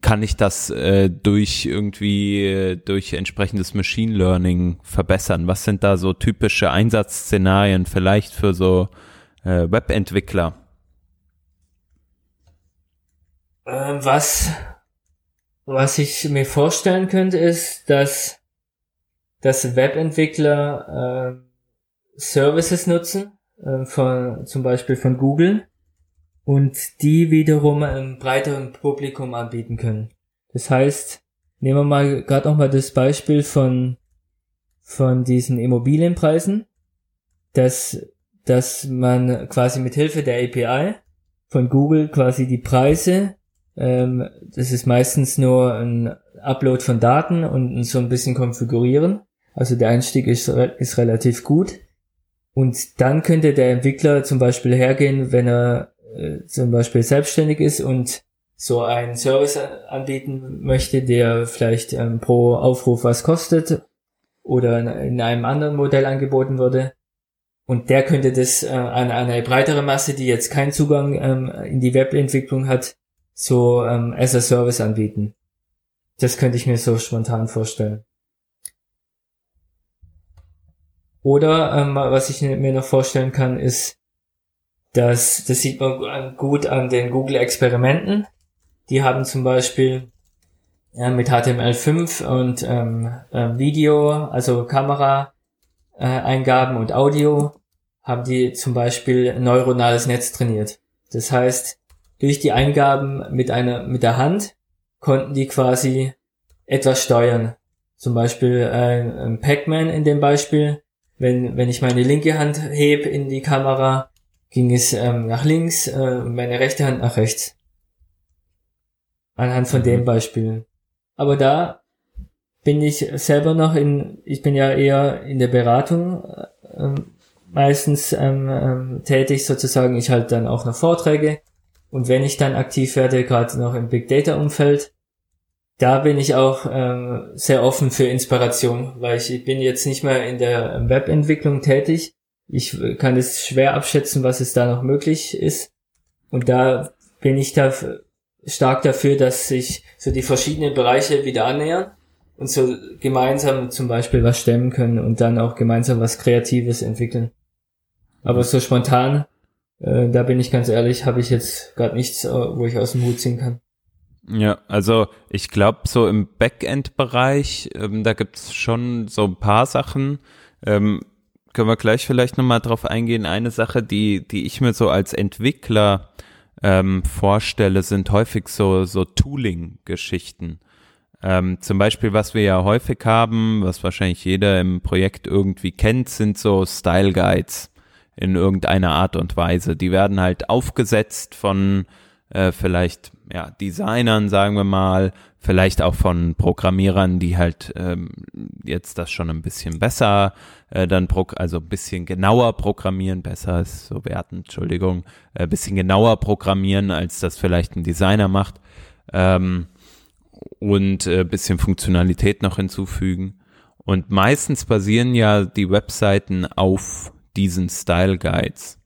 kann ich das äh, durch irgendwie äh, durch entsprechendes Machine Learning verbessern? Was sind da so typische Einsatzszenarien vielleicht für so äh, Webentwickler? Ähm, was was ich mir vorstellen könnte, ist, dass dass Webentwickler äh, Services nutzen, äh, von zum Beispiel von Google und die wiederum einem breiteren Publikum anbieten können. Das heißt, nehmen wir mal gerade noch mal das Beispiel von von diesen Immobilienpreisen, dass dass man quasi mit Hilfe der API von Google quasi die Preise, ähm, das ist meistens nur ein Upload von Daten und so ein bisschen konfigurieren. Also der Einstieg ist, ist relativ gut. Und dann könnte der Entwickler zum Beispiel hergehen, wenn er äh, zum Beispiel selbstständig ist und so einen Service anbieten möchte, der vielleicht ähm, pro Aufruf was kostet oder in einem anderen Modell angeboten wurde. Und der könnte das äh, an eine breitere Masse, die jetzt keinen Zugang ähm, in die Webentwicklung hat, so ähm, as a Service anbieten. Das könnte ich mir so spontan vorstellen. Oder ähm, was ich mir noch vorstellen kann, ist das, das sieht man gut an den Google-Experimenten. Die haben zum Beispiel ja, mit HTML5 und ähm, äh, Video, also Kamera-Eingaben äh, und Audio, haben die zum Beispiel neuronales Netz trainiert. Das heißt, durch die Eingaben mit einer mit der Hand konnten die quasi etwas steuern. Zum Beispiel äh, Pac-Man in dem Beispiel. Wenn, wenn ich meine linke Hand heb in die Kamera, ging es ähm, nach links äh, und meine rechte Hand nach rechts. Anhand von mhm. dem Beispiel. Aber da bin ich selber noch in, ich bin ja eher in der Beratung äh, meistens ähm, ähm, tätig sozusagen. Ich halte dann auch noch Vorträge Und wenn ich dann aktiv werde, gerade noch im Big Data Umfeld, da bin ich auch ähm, sehr offen für Inspiration, weil ich bin jetzt nicht mehr in der Webentwicklung tätig. Ich kann es schwer abschätzen, was es da noch möglich ist. Und da bin ich da stark dafür, dass sich so die verschiedenen Bereiche wieder annähern und so gemeinsam zum Beispiel was stemmen können und dann auch gemeinsam was Kreatives entwickeln. Aber so spontan, äh, da bin ich ganz ehrlich, habe ich jetzt gerade nichts, äh, wo ich aus dem Hut ziehen kann. Ja, also ich glaube, so im Backend-Bereich, ähm, da gibt's schon so ein paar Sachen. Ähm, können wir gleich vielleicht nochmal drauf eingehen. Eine Sache, die, die ich mir so als Entwickler ähm, vorstelle, sind häufig so, so Tooling-Geschichten. Ähm, zum Beispiel, was wir ja häufig haben, was wahrscheinlich jeder im Projekt irgendwie kennt, sind so Style Guides in irgendeiner Art und Weise. Die werden halt aufgesetzt von äh, vielleicht ja, Designern, sagen wir mal, vielleicht auch von Programmierern, die halt ähm, jetzt das schon ein bisschen besser äh, dann, pro also ein bisschen genauer programmieren, besser ist so werten, Entschuldigung, äh, bisschen genauer programmieren, als das vielleicht ein Designer macht ähm, und äh, bisschen Funktionalität noch hinzufügen. Und meistens basieren ja die Webseiten auf diesen Style Guides.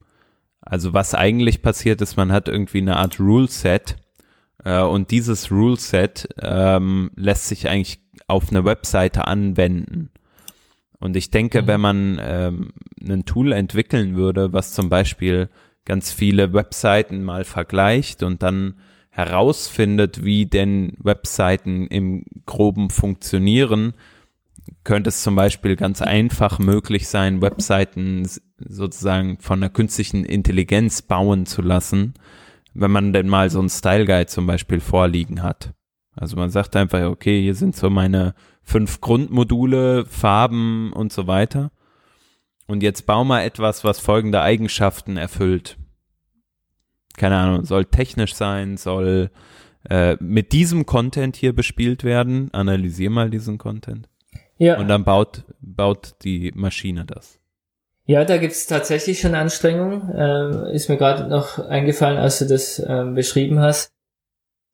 Also was eigentlich passiert ist, man hat irgendwie eine Art Rule Set äh, und dieses Rule Set ähm, lässt sich eigentlich auf eine Webseite anwenden. Und ich denke, mhm. wenn man ähm, ein Tool entwickeln würde, was zum Beispiel ganz viele Webseiten mal vergleicht und dann herausfindet, wie denn Webseiten im groben funktionieren, könnte es zum Beispiel ganz einfach möglich sein, Webseiten sozusagen von der künstlichen Intelligenz bauen zu lassen, wenn man denn mal so ein Style Guide zum Beispiel vorliegen hat. Also man sagt einfach, okay, hier sind so meine fünf Grundmodule, Farben und so weiter. Und jetzt bau mal etwas, was folgende Eigenschaften erfüllt. Keine Ahnung, soll technisch sein, soll äh, mit diesem Content hier bespielt werden. Analysier mal diesen Content. Ja. Und dann baut, baut die Maschine das. Ja, da gibt's tatsächlich schon Anstrengungen. Ähm, ist mir gerade noch eingefallen, als du das ähm, beschrieben hast.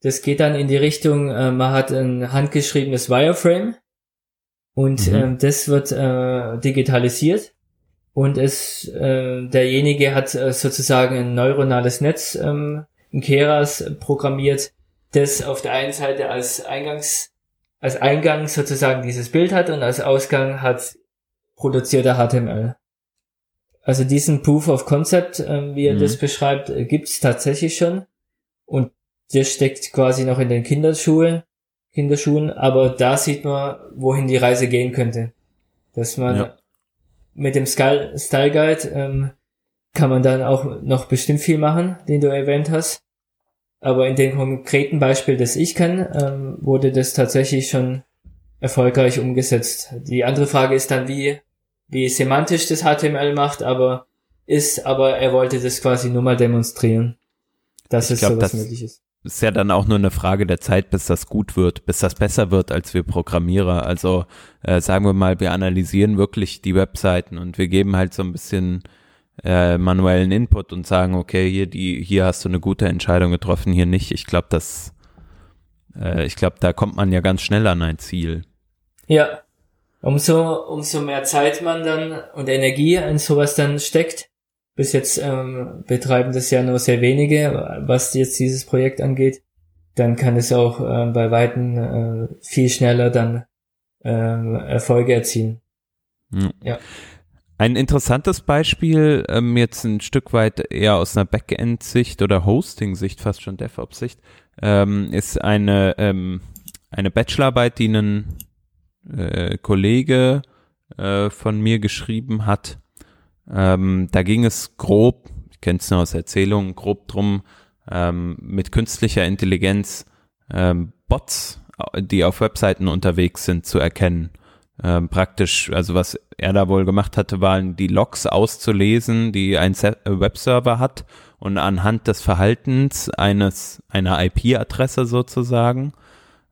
Das geht dann in die Richtung, äh, man hat ein handgeschriebenes Wireframe und mhm. ähm, das wird äh, digitalisiert und es äh, derjenige hat äh, sozusagen ein neuronales Netz ähm, in Keras programmiert, das auf der einen Seite als Eingangs als Eingang sozusagen dieses Bild hat und als Ausgang hat produzierter HTML. Also diesen Proof of Concept, äh, wie er mhm. das beschreibt, äh, gibt's tatsächlich schon. Und der steckt quasi noch in den Kinderschuhen, Kinderschuhen, aber da sieht man, wohin die Reise gehen könnte. Dass man ja. mit dem Style, Style Guide ähm, kann man dann auch noch bestimmt viel machen, den du erwähnt hast. Aber in dem konkreten Beispiel, das ich kann, ähm, wurde das tatsächlich schon erfolgreich umgesetzt. Die andere Frage ist dann, wie wie semantisch das HTML macht, aber ist, aber er wollte das quasi nur mal demonstrieren, dass ich es glaub, sowas das möglich ist. Ist ja dann auch nur eine Frage der Zeit, bis das gut wird, bis das besser wird als wir Programmierer. Also äh, sagen wir mal, wir analysieren wirklich die Webseiten und wir geben halt so ein bisschen äh, manuellen Input und sagen, okay, hier die, hier hast du eine gute Entscheidung getroffen, hier nicht. Ich glaube, das, äh, ich glaube, da kommt man ja ganz schnell an ein Ziel. Ja, umso, umso mehr Zeit man dann und Energie in sowas dann steckt. Bis jetzt ähm, betreiben das ja nur sehr wenige, was jetzt dieses Projekt angeht. Dann kann es auch äh, bei Weitem äh, viel schneller dann äh, Erfolge erzielen. Mhm. Ja. Ein interessantes Beispiel, ähm, jetzt ein Stück weit eher aus einer Backend-Sicht oder Hosting-Sicht, fast schon DevOps-Sicht, ähm, ist eine, ähm, eine Bachelorarbeit, die einen äh, Kollege äh, von mir geschrieben hat. Ähm, da ging es grob, ich kenne es nur aus Erzählungen, grob drum, ähm, mit künstlicher Intelligenz ähm, Bots, die auf Webseiten unterwegs sind, zu erkennen. Ähm, praktisch, also was er da wohl gemacht hatte, waren die Logs auszulesen, die ein äh, Webserver hat und anhand des Verhaltens eines einer IP-Adresse sozusagen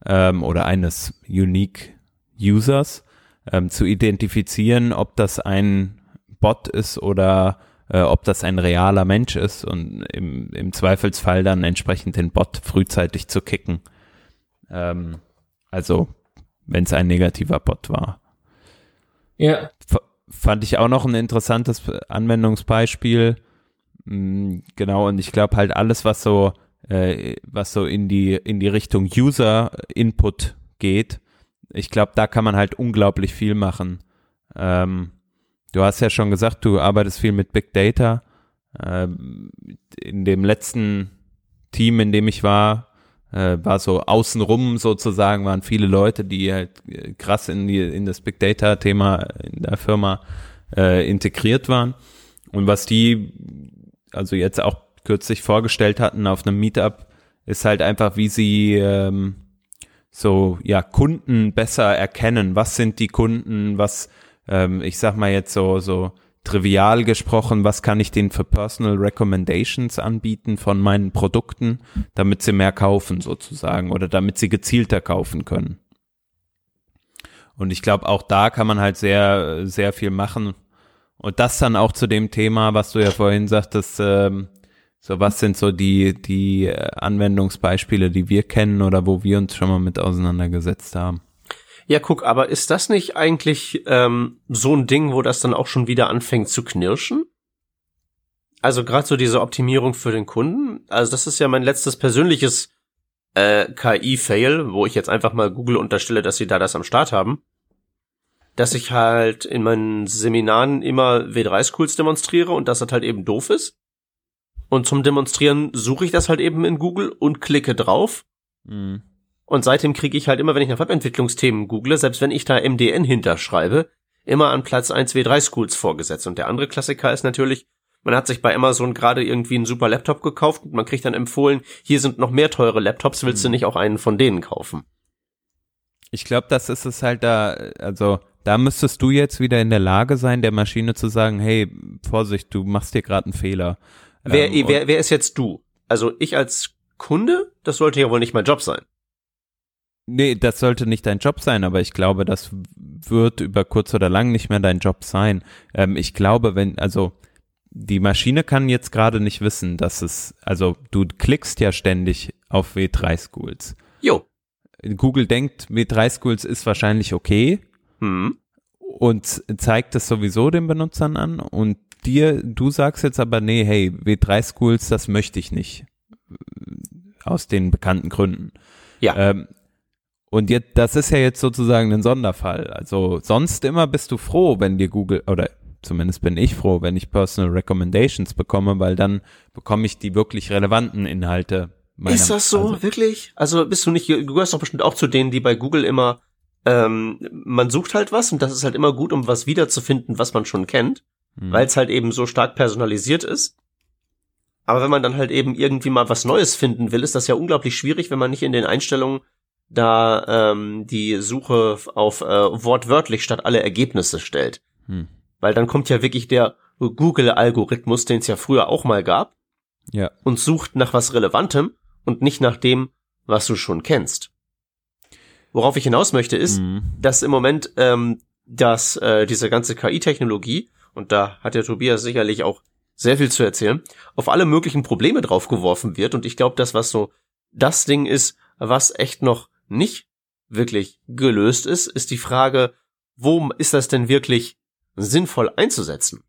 ähm, oder eines Unique Users ähm, zu identifizieren, ob das ein Bot ist oder äh, ob das ein realer Mensch ist und im, im Zweifelsfall dann entsprechend den Bot frühzeitig zu kicken. Ähm, also, wenn es ein negativer Bot war. Ja. F fand ich auch noch ein interessantes Anwendungsbeispiel. Mm, Genau, und ich glaube halt alles, was so, äh, was so in die, in die Richtung User-Input geht, ich glaube, da kann man halt unglaublich viel machen. Ähm, du hast ja schon gesagt, du arbeitest viel mit Big Data. Ähm, in dem letzten Team, in dem ich war, äh, war so außenrum sozusagen, waren viele Leute, die halt äh, krass in, die, in das Big Data-Thema in der Firma äh, integriert waren. Und was die also jetzt auch kürzlich vorgestellt hatten auf einem Meetup, ist halt einfach, wie sie ähm, so ja Kunden besser erkennen. Was sind die Kunden? Was ähm, ich sag mal jetzt so so trivial gesprochen, was kann ich denen für Personal Recommendations anbieten von meinen Produkten, damit sie mehr kaufen sozusagen oder damit sie gezielter kaufen können. Und ich glaube, auch da kann man halt sehr, sehr viel machen. Und das dann auch zu dem Thema, was du ja vorhin sagtest, ähm, so was sind so die, die äh, Anwendungsbeispiele, die wir kennen oder wo wir uns schon mal mit auseinandergesetzt haben. Ja, guck, aber ist das nicht eigentlich ähm, so ein Ding, wo das dann auch schon wieder anfängt zu knirschen? Also gerade so diese Optimierung für den Kunden. Also das ist ja mein letztes persönliches äh, KI-Fail, wo ich jetzt einfach mal Google unterstelle, dass sie da das am Start haben. Dass ich halt in meinen Seminaren immer W3-Schools demonstriere und dass das halt eben doof ist. Und zum Demonstrieren suche ich das halt eben in Google und klicke drauf. Mhm. Und seitdem kriege ich halt immer, wenn ich nach Webentwicklungsthemen google, selbst wenn ich da MDN hinterschreibe, immer an Platz 1 W3 Schools vorgesetzt. Und der andere Klassiker ist natürlich, man hat sich bei Amazon gerade irgendwie einen super Laptop gekauft und man kriegt dann empfohlen, hier sind noch mehr teure Laptops, willst du nicht auch einen von denen kaufen? Ich glaube, das ist es halt da, also da müsstest du jetzt wieder in der Lage sein, der Maschine zu sagen, hey, Vorsicht, du machst dir gerade einen Fehler. Wer, Ähm, wer, wer ist jetzt du? Also ich als Kunde? Das sollte ja wohl nicht mein Job sein. Nee, das sollte nicht dein Job sein, aber ich glaube, das wird über kurz oder lang nicht mehr dein Job sein. Ähm, ich glaube, wenn, also die Maschine kann jetzt gerade nicht wissen, dass es, also du klickst ja ständig auf W3 Schools. Jo. Google denkt, W3 Schools ist wahrscheinlich okay Hm. und zeigt es sowieso den Benutzern an und dir, du sagst jetzt aber, nee, hey, W3 Schools, das möchte ich nicht. Aus den bekannten Gründen. Ja. Ähm, und jetzt, das ist ja jetzt sozusagen ein Sonderfall. Also sonst immer bist du froh, wenn dir Google, oder zumindest bin ich froh, wenn ich Personal Recommendations bekomme, weil dann bekomme ich die wirklich relevanten Inhalte. ist das so, Also, wirklich? Also bist du nicht, du gehörst doch bestimmt auch zu denen, die bei Google immer, ähm, man sucht halt was und das ist halt immer gut, um was wiederzufinden, was man schon kennt, hm. weil es halt eben so stark personalisiert ist. Aber wenn man dann halt eben irgendwie mal was Neues finden will, ist das ja unglaublich schwierig, wenn man nicht in den Einstellungen da ähm, die Suche auf äh, wortwörtlich statt alle Ergebnisse stellt. Hm. Weil dann kommt ja wirklich der Google-Algorithmus, den es ja früher auch mal gab, Ja. und sucht nach was Relevantem und nicht nach dem, was du schon kennst. Worauf ich hinaus möchte, ist, Hm. dass im Moment ähm, dass äh, diese ganze KI-Technologie, und da hat der Tobias sicherlich auch sehr viel zu erzählen, auf alle möglichen Probleme draufgeworfen wird. Und ich glaube, das, was so das Ding ist, was echt noch nicht wirklich gelöst ist, ist die Frage, wo ist das denn wirklich sinnvoll einzusetzen?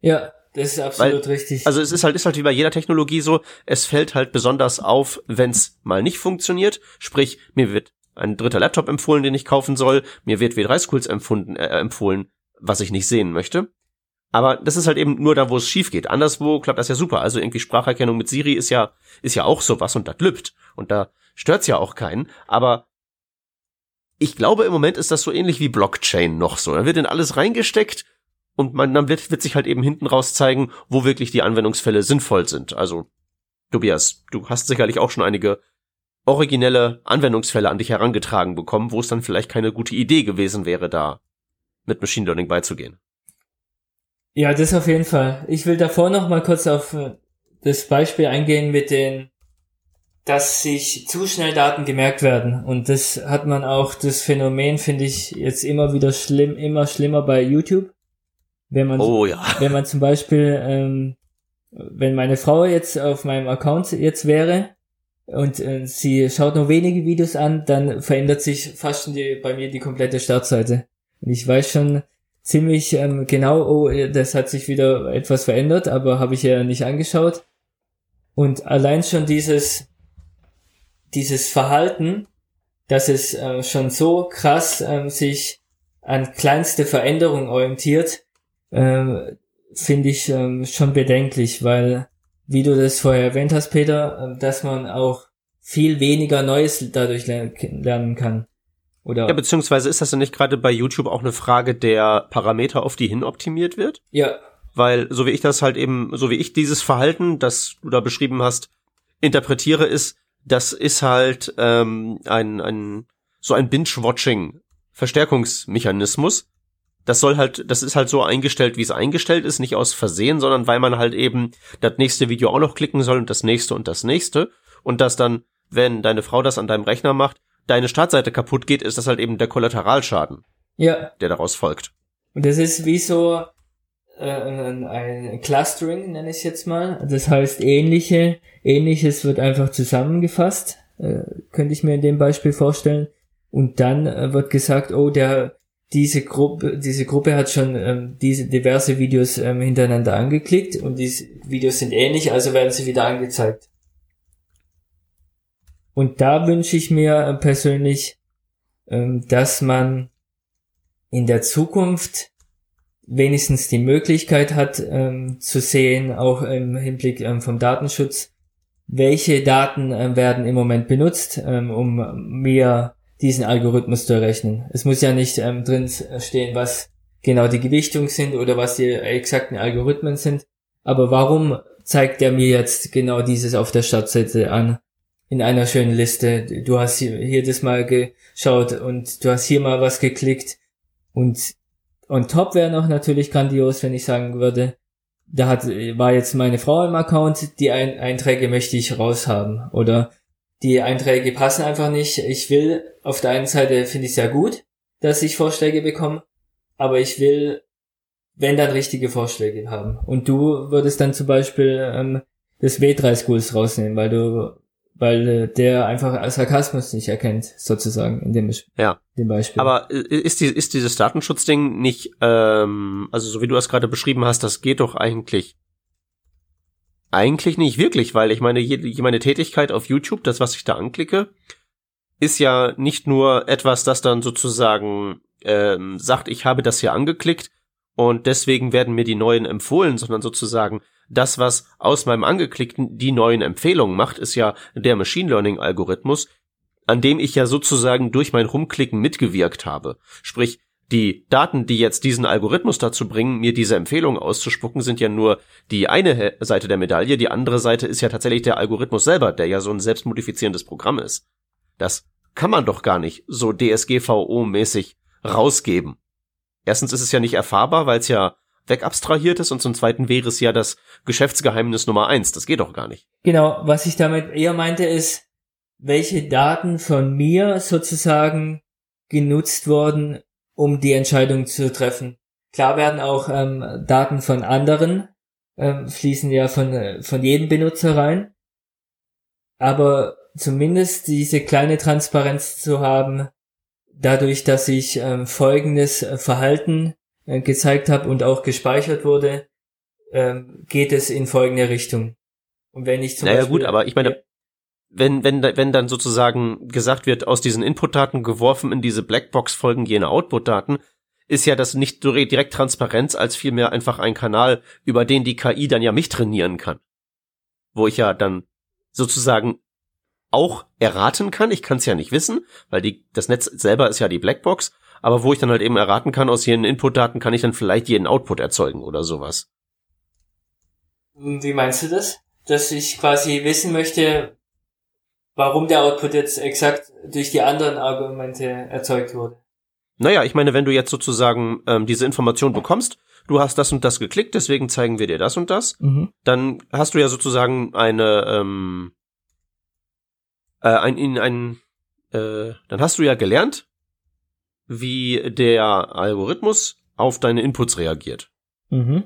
Ja, das ist absolut richtig. Also es ist halt, ist halt wie bei jeder Technologie so, es fällt halt besonders auf, wenn es mal nicht funktioniert. Sprich, mir wird ein dritter Laptop empfohlen, den ich kaufen soll, mir wird W3 Schools empfunden, äh, empfohlen, was ich nicht sehen möchte. Aber das ist halt eben nur da, wo es schief geht. Anderswo klappt das ja super. Also irgendwie Spracherkennung mit Siri ist ja, ist ja auch sowas und das lübt. Und da stört's ja auch keinen. Aber ich glaube, im Moment ist das so ähnlich wie Blockchain noch so. Da wird in alles reingesteckt und man, dann wird, wird sich halt eben hinten raus zeigen, wo wirklich die Anwendungsfälle sinnvoll sind. Also, Tobias, du hast sicherlich auch schon einige originelle Anwendungsfälle an dich herangetragen bekommen, wo es dann vielleicht keine gute Idee gewesen wäre, da mit Machine Learning beizugehen. Ja, das auf jeden Fall. Ich will davor noch mal kurz auf äh, das Beispiel eingehen mit den, dass sich zu schnell Daten gemerkt werden. Und das hat man auch, das Phänomen finde ich jetzt immer wieder schlimm, immer schlimmer bei YouTube. Wenn man, Oh ja. wenn man zum Beispiel, ähm, wenn meine Frau jetzt auf meinem Account jetzt wäre und äh, sie schaut nur wenige Videos an, dann verändert sich fast schon die, bei mir die komplette Startseite. Ich weiß schon ziemlich ähm, genau, oh, das hat sich wieder etwas verändert, aber habe ich ja nicht angeschaut. Und allein schon dieses, dieses Verhalten, dass es äh, schon so krass ähm, sich an kleinste Veränderungen orientiert, ähm, finde ich ähm, schon bedenklich, weil, wie du das vorher erwähnt hast, Peter, ähm, dass man auch viel weniger Neues dadurch ler lernen kann. Oder Ja, beziehungsweise ist das denn nicht gerade bei YouTube auch eine Frage der Parameter, auf die hin optimiert wird? ja, Weil, so wie ich das halt eben, so wie ich dieses Verhalten, das du da beschrieben hast, interpretiere, ist, das ist halt ähm, ein, ein so ein Binge-Watching-Verstärkungsmechanismus. Das soll halt, das ist halt so eingestellt, wie es eingestellt ist, nicht aus Versehen, sondern weil man halt eben das nächste Video auch noch klicken soll und das nächste und das nächste. Und dass dann, wenn deine Frau das an deinem Rechner macht, deine Startseite kaputt geht, ist das halt eben der Kollateralschaden, ja. der daraus folgt. Und das ist wie so äh, ein, Clustering, nenne ich es jetzt mal. Das heißt, ähnliche, ähnliches wird einfach zusammengefasst, äh, könnte ich mir in dem Beispiel vorstellen. Und dann äh, wird gesagt, oh, der diese Gruppe, diese Gruppe hat schon ähm, diese diverse Videos ähm, hintereinander angeklickt und diese Videos sind ähnlich, also werden sie wieder angezeigt. Und da wünsche ich mir äh, persönlich, ähm, dass man in der Zukunft wenigstens die Möglichkeit hat ähm, zu sehen, auch im Hinblick ähm, vom Datenschutz, welche Daten ähm, werden im Moment benutzt, um mir diesen Algorithmus zu errechnen. Es muss ja nicht drin stehen, was genau die Gewichtung sind oder was die exakten Algorithmen sind. Aber warum zeigt er mir jetzt genau dieses auf der Startseite an? In einer schönen Liste. Du hast hier, hier das mal geschaut und du hast hier mal was geklickt. Und on top wäre noch natürlich grandios, wenn ich sagen würde, da hat, war jetzt meine Frau im Account, die Ein Einträge möchte ich raushaben. Oder die Einträge passen einfach nicht. Ich will, auf der einen Seite finde ich sehr gut, dass ich Vorschläge bekomme, aber ich will, wenn dann richtige Vorschläge haben. Und du würdest dann zum Beispiel ähm, das W3 Schools rausnehmen, weil du, weil äh, der einfach Sarkasmus nicht erkennt, sozusagen, in dem, Ja. dem Beispiel. Aber äh, ist, die, ist dieses Datenschutzding nicht, ähm, also so wie du das gerade beschrieben hast, das geht doch eigentlich eigentlich nicht wirklich, weil ich meine, je- meine Tätigkeit auf YouTube, das, was ich da anklicke, ist ja nicht nur etwas, das dann sozusagen ähm, sagt, ich habe das hier angeklickt und deswegen werden mir die neuen empfohlen, sondern sozusagen das, was aus meinem angeklickten die neuen Empfehlungen macht, ist ja der Machine Learning Algorithmus, an dem ich ja sozusagen durch mein Rumklicken mitgewirkt habe. Sprich, die Daten, die jetzt diesen Algorithmus dazu bringen, mir diese Empfehlung auszuspucken, sind ja nur die eine Seite der Medaille. Die andere Seite ist ja tatsächlich der Algorithmus selber, der ja so ein selbstmodifizierendes Programm ist. Das kann man doch gar nicht so DSGVO-mäßig rausgeben. Erstens ist es ja nicht erfahrbar, weil es ja wegabstrahiert ist und zum zweiten wäre es ja das Geschäftsgeheimnis Nummer eins. Das geht doch gar nicht. Genau, was ich damit eher meinte ist, welche Daten von mir sozusagen genutzt wurden, um die Entscheidung zu treffen. Klar werden auch ähm, Daten von anderen, ähm, fließen ja von, äh, von jedem Benutzer rein. Aber zumindest diese kleine Transparenz zu haben, dadurch, dass ich ähm, folgendes äh, Verhalten äh, gezeigt habe und auch gespeichert wurde, ähm, geht es in folgende Richtung. Und wenn ich zum Naja, Beispiel, gut, aber ich meine, wenn, wenn, wenn dann sozusagen gesagt wird, aus diesen Inputdaten geworfen in diese Blackbox folgen jene Outputdaten, ist ja das nicht direkt Transparenz, als vielmehr einfach ein Kanal, über den die KI dann ja mich trainieren kann. Wo ich ja dann sozusagen auch erraten kann, ich kann es ja nicht wissen, weil die, das Netz selber ist ja die Blackbox, aber wo ich dann halt eben erraten kann, aus jenen Inputdaten kann ich dann vielleicht jeden Output erzeugen oder sowas. Wie meinst du das? Dass ich quasi wissen möchte, warum der Output jetzt exakt durch die anderen Argumente erzeugt wurde. Naja, ich meine, wenn du jetzt sozusagen ähm, diese Information bekommst, du hast das und das geklickt, deswegen zeigen wir dir das und das, Mhm. dann hast du ja sozusagen eine, ähm, äh, ein, in ein, äh, dann hast du ja gelernt, wie der Algorithmus auf deine Inputs reagiert. Mhm.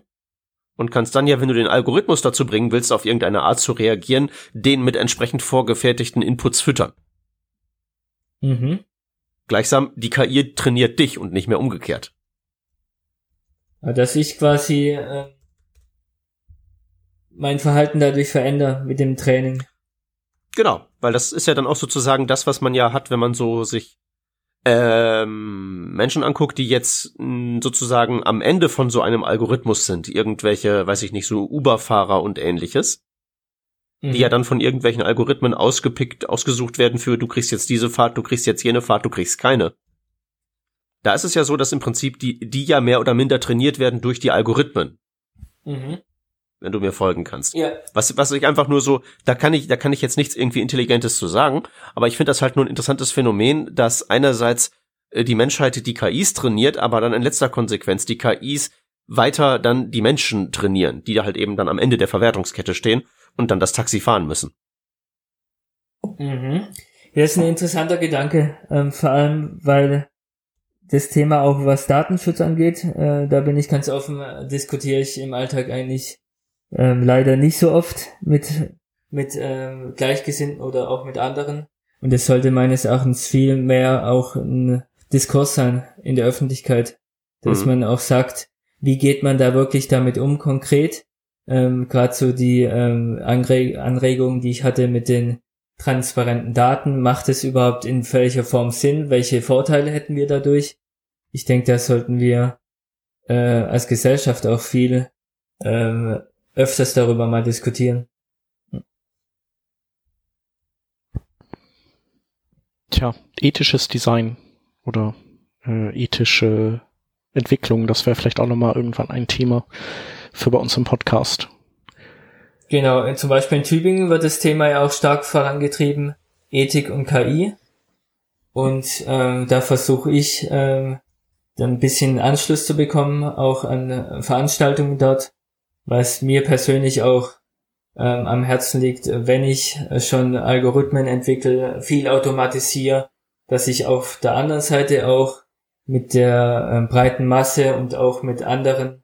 Und kannst dann ja, wenn du den Algorithmus dazu bringen willst, auf irgendeine Art zu reagieren, den mit entsprechend vorgefertigten Inputs füttern. Mhm. Gleichsam, die KI trainiert dich und nicht mehr umgekehrt. Dass ich quasi äh, mein Verhalten dadurch verändere mit dem Training. Genau, weil das ist ja dann auch sozusagen das, was man ja hat, wenn man so sich ähm, Menschen anguckt, die jetzt mh, hm, sozusagen am Ende von so einem Algorithmus sind, irgendwelche, weiß ich nicht, so Uber-Fahrer und ähnliches, mhm. die ja dann von irgendwelchen Algorithmen ausgepickt, ausgesucht werden für, du kriegst jetzt diese Fahrt, du kriegst jetzt jene Fahrt, du kriegst keine. Da ist es ja so, dass im Prinzip die, die ja mehr oder minder trainiert werden durch die Algorithmen. Mhm wenn du mir folgen kannst. Ja. Was, was ich einfach nur so, da kann ich, da kann ich jetzt nichts irgendwie Intelligentes zu sagen, aber ich finde das halt nur ein interessantes Phänomen, dass einerseits äh, die Menschheit die KIs trainiert, aber dann in letzter Konsequenz die KIs weiter dann die Menschen trainieren, die da halt eben dann am Ende der Verwertungskette stehen und dann das Taxi fahren müssen. Mhm. Ja, das ist ein interessanter Gedanke, ähm, vor allem, weil das Thema auch was Datenschutz angeht, äh, da bin ich ganz offen, äh, diskutiere ich im Alltag eigentlich ähm, leider nicht so oft mit, mit ähm, Gleichgesinnten oder auch mit anderen. Und es sollte meines Erachtens viel mehr auch ein Diskurs sein in der Öffentlichkeit, dass mhm. man auch sagt, wie geht man da wirklich damit um konkret? Ähm, Gerade so die ähm, Anre Anregungen, die ich hatte mit den transparenten Daten, macht es überhaupt in welcher Form Sinn? Welche Vorteile hätten wir dadurch? Ich denke, da sollten wir äh, als Gesellschaft auch viel ähm, öfters darüber mal diskutieren. Tja, ethisches Design oder äh, ethische Entwicklung, das wäre vielleicht auch nochmal irgendwann ein Thema für bei uns im Podcast. Genau, zum Beispiel in Tübingen wird das Thema ja auch stark vorangetrieben, Ethik und KI. Und ähm, da versuche ich ähm, dann ein bisschen Anschluss zu bekommen, auch an Veranstaltungen dort was mir persönlich auch ähm, am Herzen liegt, wenn ich schon Algorithmen entwickle, viel automatisiere, dass ich auf der anderen Seite auch mit der ähm, breiten Masse und auch mit anderen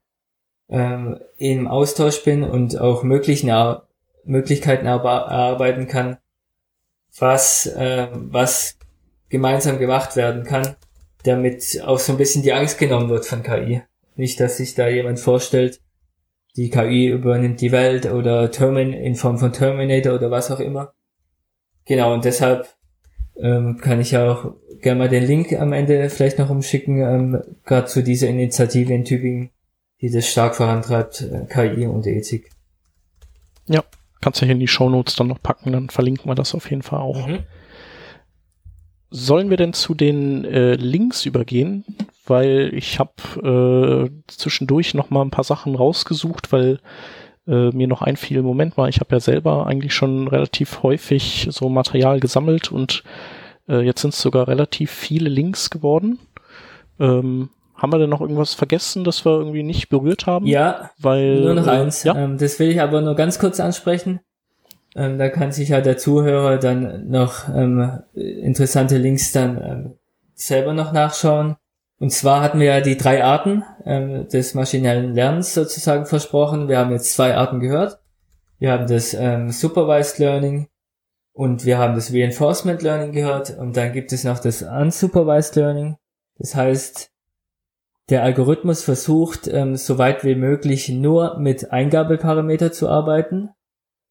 ähm, im Austausch bin und auch möglichen Ar Möglichkeiten erarbeiten kann, was, äh, was gemeinsam gemacht werden kann, damit auch so ein bisschen die Angst genommen wird von KI. Nicht, dass sich da jemand vorstellt, die KI übernimmt die Welt oder Termin in Form von Terminator oder was auch immer. Genau, und deshalb ähm, kann ich auch gerne mal den Link am Ende vielleicht noch umschicken, ähm, gerade zu dieser Initiative in Tübingen, die das stark vorantreibt, äh, KI und Ethik. Ja, kannst du hier in die Show Notes dann noch packen, dann verlinken wir das auf jeden Fall auch. Mhm. Sollen wir denn zu den äh, Links übergehen? Weil ich habe äh, zwischendurch noch mal ein paar Sachen rausgesucht, weil äh, mir noch einfiel, Moment mal, ich habe ja selber eigentlich schon relativ häufig so Material gesammelt und äh, jetzt sind es sogar relativ viele Links geworden. Ähm, haben wir denn noch irgendwas vergessen, das wir irgendwie nicht berührt haben? Ja, weil, nur noch äh, eins. Ja? Ähm, das will ich aber nur ganz kurz ansprechen. Ähm, da kann sich ja der Zuhörer dann noch ähm, interessante Links dann ähm, selber noch nachschauen. Und zwar hatten wir ja die drei Arten ähm, des maschinellen Lernens sozusagen versprochen. Wir haben jetzt zwei Arten gehört. Wir haben das ähm, Supervised Learning und wir haben das Reinforcement Learning gehört. Und dann gibt es noch das Unsupervised Learning. Das heißt, der Algorithmus versucht, ähm, so weit wie möglich nur mit Eingabeparameter zu arbeiten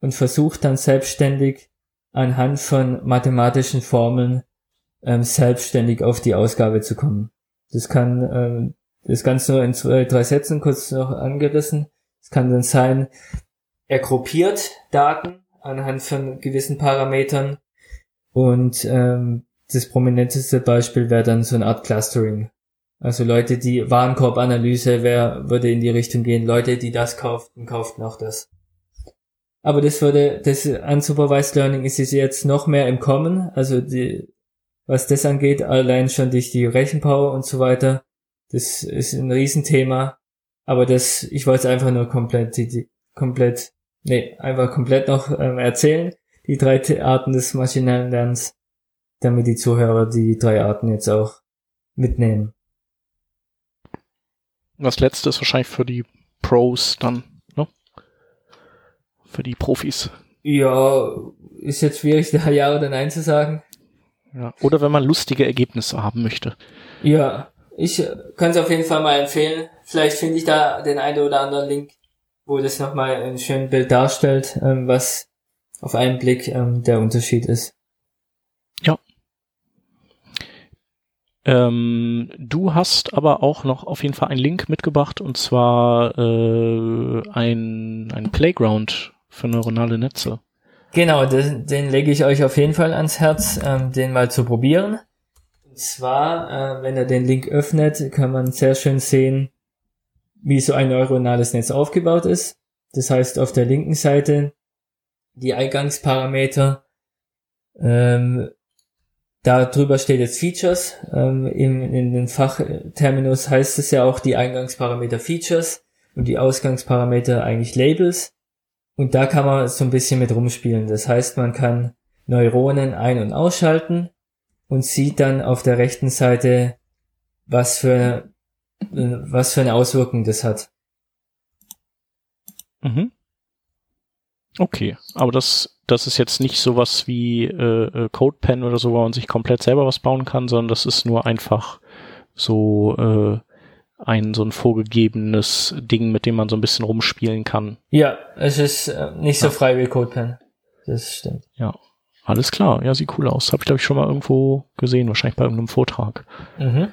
und versucht dann selbstständig anhand von mathematischen Formeln ähm, selbstständig auf die Ausgabe zu kommen. Das kann, ähm, das Ganze nur in zwei, drei Sätzen kurz noch angerissen. Es kann dann sein, er gruppiert Daten anhand von gewissen Parametern und ähm, das prominenteste Beispiel wäre dann so eine Art Clustering. Also Leute, die Warenkorbanalyse wer würde in die Richtung gehen, Leute, die das kauften, kauften auch das. Aber das würde, das Unsupervised Learning ist jetzt noch mehr im Kommen. Also die, was das angeht, allein schon durch die Rechenpower und so weiter. Das ist ein Riesenthema. Aber das, ich wollte es einfach nur komplett, die, die, komplett, nee, einfach komplett noch ähm, erzählen, die drei Arten des maschinellen Lernens, damit die Zuhörer die drei Arten jetzt auch mitnehmen. Das letzte ist wahrscheinlich für die Pros dann, ne? Für die Profis. Ja, ist jetzt schwierig, da Ja oder Nein zu sagen. Ja. Oder wenn man lustige Ergebnisse haben möchte. Ja, ich kann es auf jeden Fall mal empfehlen. Vielleicht finde ich da den einen oder anderen Link, wo das nochmal ein schönes Bild darstellt, ähm, was auf einen Blick ähm, der Unterschied ist. Ja. Ähm, du hast aber auch noch auf jeden Fall einen Link mitgebracht und zwar äh, ein, ein Playground für neuronale Netze. Genau, den, den lege ich euch auf jeden Fall ans Herz, ähm, den mal zu probieren. Und zwar, äh, wenn ihr den Link öffnet, kann man sehr schön sehen, wie so ein neuronales Netz aufgebaut ist. Das heißt, auf der linken Seite die Eingangsparameter, ähm, da drüber steht jetzt Features. Ähm, in, in den Fachterminus heißt es ja auch die Eingangsparameter Features und die Ausgangsparameter eigentlich Labels. Und da kann man so ein bisschen mit rumspielen. Das heißt, man kann Neuronen ein- und ausschalten und sieht dann auf der rechten Seite, was für, was für eine Auswirkung das hat. Mhm. Okay, aber das, das ist jetzt nicht sowas wie äh, äh, CodePen oder so, wo man sich komplett selber was bauen kann, sondern das ist nur einfach so äh, ein so ein vorgegebenes Ding, mit dem man so ein bisschen rumspielen kann. Ja, es ist äh, nicht so ja. frei wie CodePen. Das stimmt. Ja, alles klar. Ja, sieht cool aus. Habe ich glaube ich schon mal irgendwo gesehen, wahrscheinlich bei irgendeinem Vortrag. Mhm.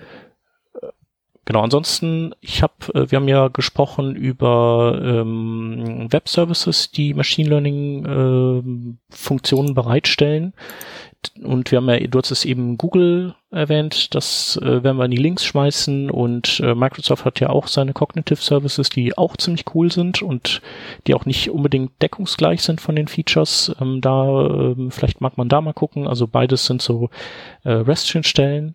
Genau, ansonsten, ich habe, äh, wir haben ja gesprochen über ähm, Web-Services, die Machine Learning-Funktionen äh, bereitstellen. Und wir haben ja, du hast es eben Google erwähnt, das äh, werden wir in die Links schmeißen und äh, Microsoft hat ja auch seine Cognitive Services, die auch ziemlich cool sind und die auch nicht unbedingt deckungsgleich sind von den Features. Ähm, da, äh, vielleicht mag man da mal gucken. Also beides sind so äh, REST-Schnittstellen.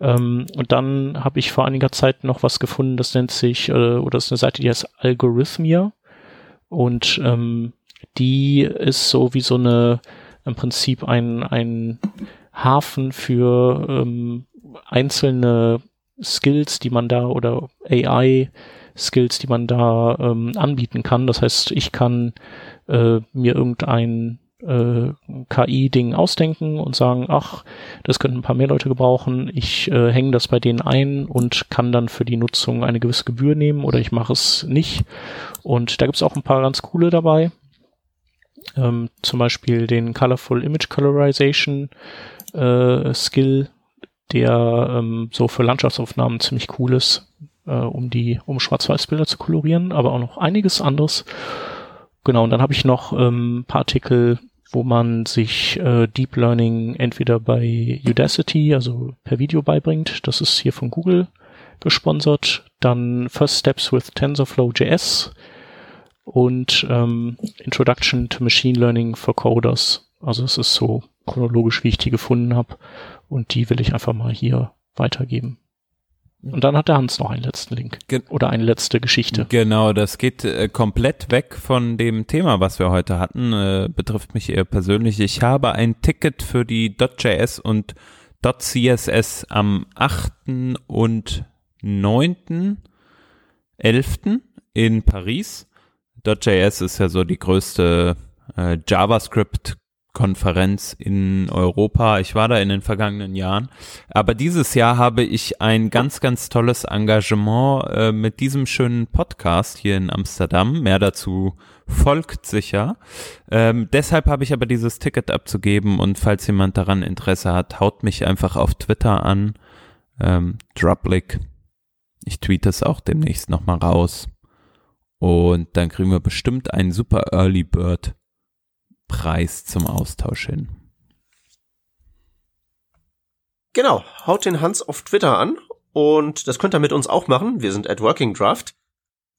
Ähm, und dann habe ich vor einiger Zeit noch was gefunden, das nennt sich, äh, oder das ist eine Seite, die heißt Algorithmia. Und ähm, die ist so wie so eine, im Prinzip ein, ein Hafen für ähm, einzelne Skills, die man da oder AI Skills, die man da ähm, anbieten kann. Das heißt, ich kann äh, mir irgendein äh, KI-Ding ausdenken und sagen, ach, das könnten ein paar mehr Leute gebrauchen. Ich äh, hänge das bei denen ein und kann dann für die Nutzung eine gewisse Gebühr nehmen oder ich mache es nicht. Und da gibt's auch ein paar ganz coole dabei. Ähm, zum Beispiel den Colorful Image Colorization äh, Skill, der ähm, so für Landschaftsaufnahmen ziemlich cool ist, äh, um die, um Schwarz-Weiß-Bilder zu kolorieren, aber auch noch einiges anderes. Genau, und dann habe ich noch ähm, paar Artikel wo man sich äh, Deep Learning entweder bei Udacity, also per Video beibringt, das ist hier von Google gesponsert, dann First Steps with TensorFlow.js und ähm, Introduction to Machine Learning for Coders. Also es ist so chronologisch, wie ich die gefunden habe und die will ich einfach mal hier weitergeben. Und dann hat der Hans noch einen letzten Link. Ge oder eine letzte Geschichte. Genau, das geht äh, komplett weg von dem Thema, was wir heute hatten. Äh, betrifft mich eher persönlich. Ich habe ein Ticket für die .js und .css am 8. und 9. 11. in Paris. .js ist ja so die größte äh, JavaScript Konferenz in Europa. Ich war da in den vergangenen Jahren. Aber dieses Jahr habe ich ein ganz, ganz tolles Engagement äh, mit diesem schönen Podcast hier in Amsterdam. Mehr dazu folgt sicher. Ähm, deshalb habe ich aber dieses Ticket abzugeben und falls jemand daran Interesse hat, haut mich einfach auf Twitter an. Ähm, Droplick. Ich tweete es auch demnächst nochmal raus. Und dann kriegen wir bestimmt einen super Early Bird Preis zum Austausch hin. Genau, haut den Hans auf Twitter an und das könnt ihr mit uns auch machen. Wir sind at Working Draft.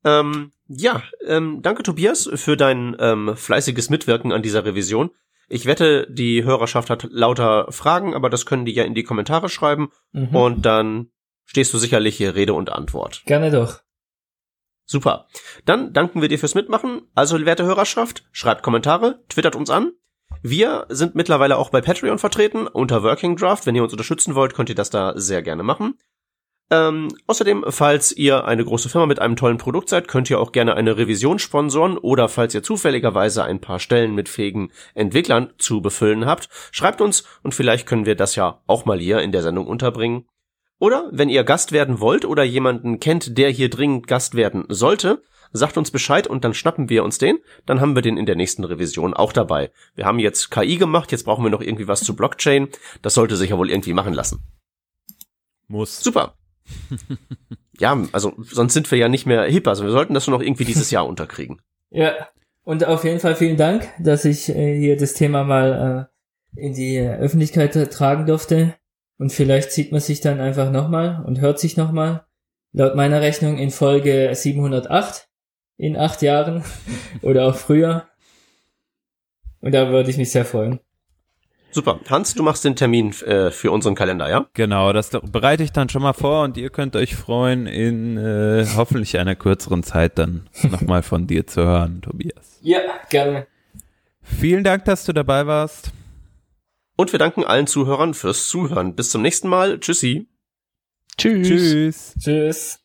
Ähm, ja, ähm, danke Tobias für dein ähm, fleißiges Mitwirken an dieser Revision. Ich wette, die Hörerschaft hat lauter Fragen, aber das können die ja in die Kommentare schreiben mhm. und dann stehst du sicherlich hier Rede und Antwort. Gerne doch. Super. Dann danken wir dir fürs Mitmachen. Also, werte Hörerschaft, schreibt Kommentare, twittert uns an. Wir sind mittlerweile auch bei Patreon vertreten unter Working Draft. Wenn ihr uns unterstützen wollt, könnt ihr das da sehr gerne machen. Ähm, außerdem, falls ihr eine große Firma mit einem tollen Produkt seid, könnt ihr auch gerne eine Revision sponsoren oder falls ihr zufälligerweise ein paar Stellen mit fähigen Entwicklern zu befüllen habt, schreibt uns und vielleicht können wir das ja auch mal hier in der Sendung unterbringen. Oder wenn ihr Gast werden wollt oder jemanden kennt, der hier dringend Gast werden sollte, sagt uns Bescheid und dann schnappen wir uns den, dann haben wir den in der nächsten Revision auch dabei. Wir haben jetzt KI gemacht, jetzt brauchen wir noch irgendwie was zu Blockchain. Das sollte sich ja wohl irgendwie machen lassen. Muss. Super. ja, also sonst sind wir ja nicht mehr hip. Also wir sollten das nur noch irgendwie dieses Jahr unterkriegen. Ja, und auf jeden Fall vielen Dank, dass ich äh, hier das Thema mal äh, in die Öffentlichkeit tragen durfte. Und vielleicht sieht man sich dann einfach nochmal und hört sich nochmal. Laut meiner Rechnung in Folge 708 in acht Jahren oder auch früher. Und da würde ich mich sehr freuen. Super. Hans, du machst den Termin äh, für unseren Kalender, ja? Genau, das bereite ich dann schon mal vor und ihr könnt euch freuen, in äh, hoffentlich einer kürzeren Zeit dann nochmal von dir zu hören, Tobias. Ja, gerne. Vielen Dank, dass du dabei warst. Und wir danken allen Zuhörern fürs Zuhören. Bis zum nächsten Mal. Tschüssi. Tschüss. Tschüss. Tschüss.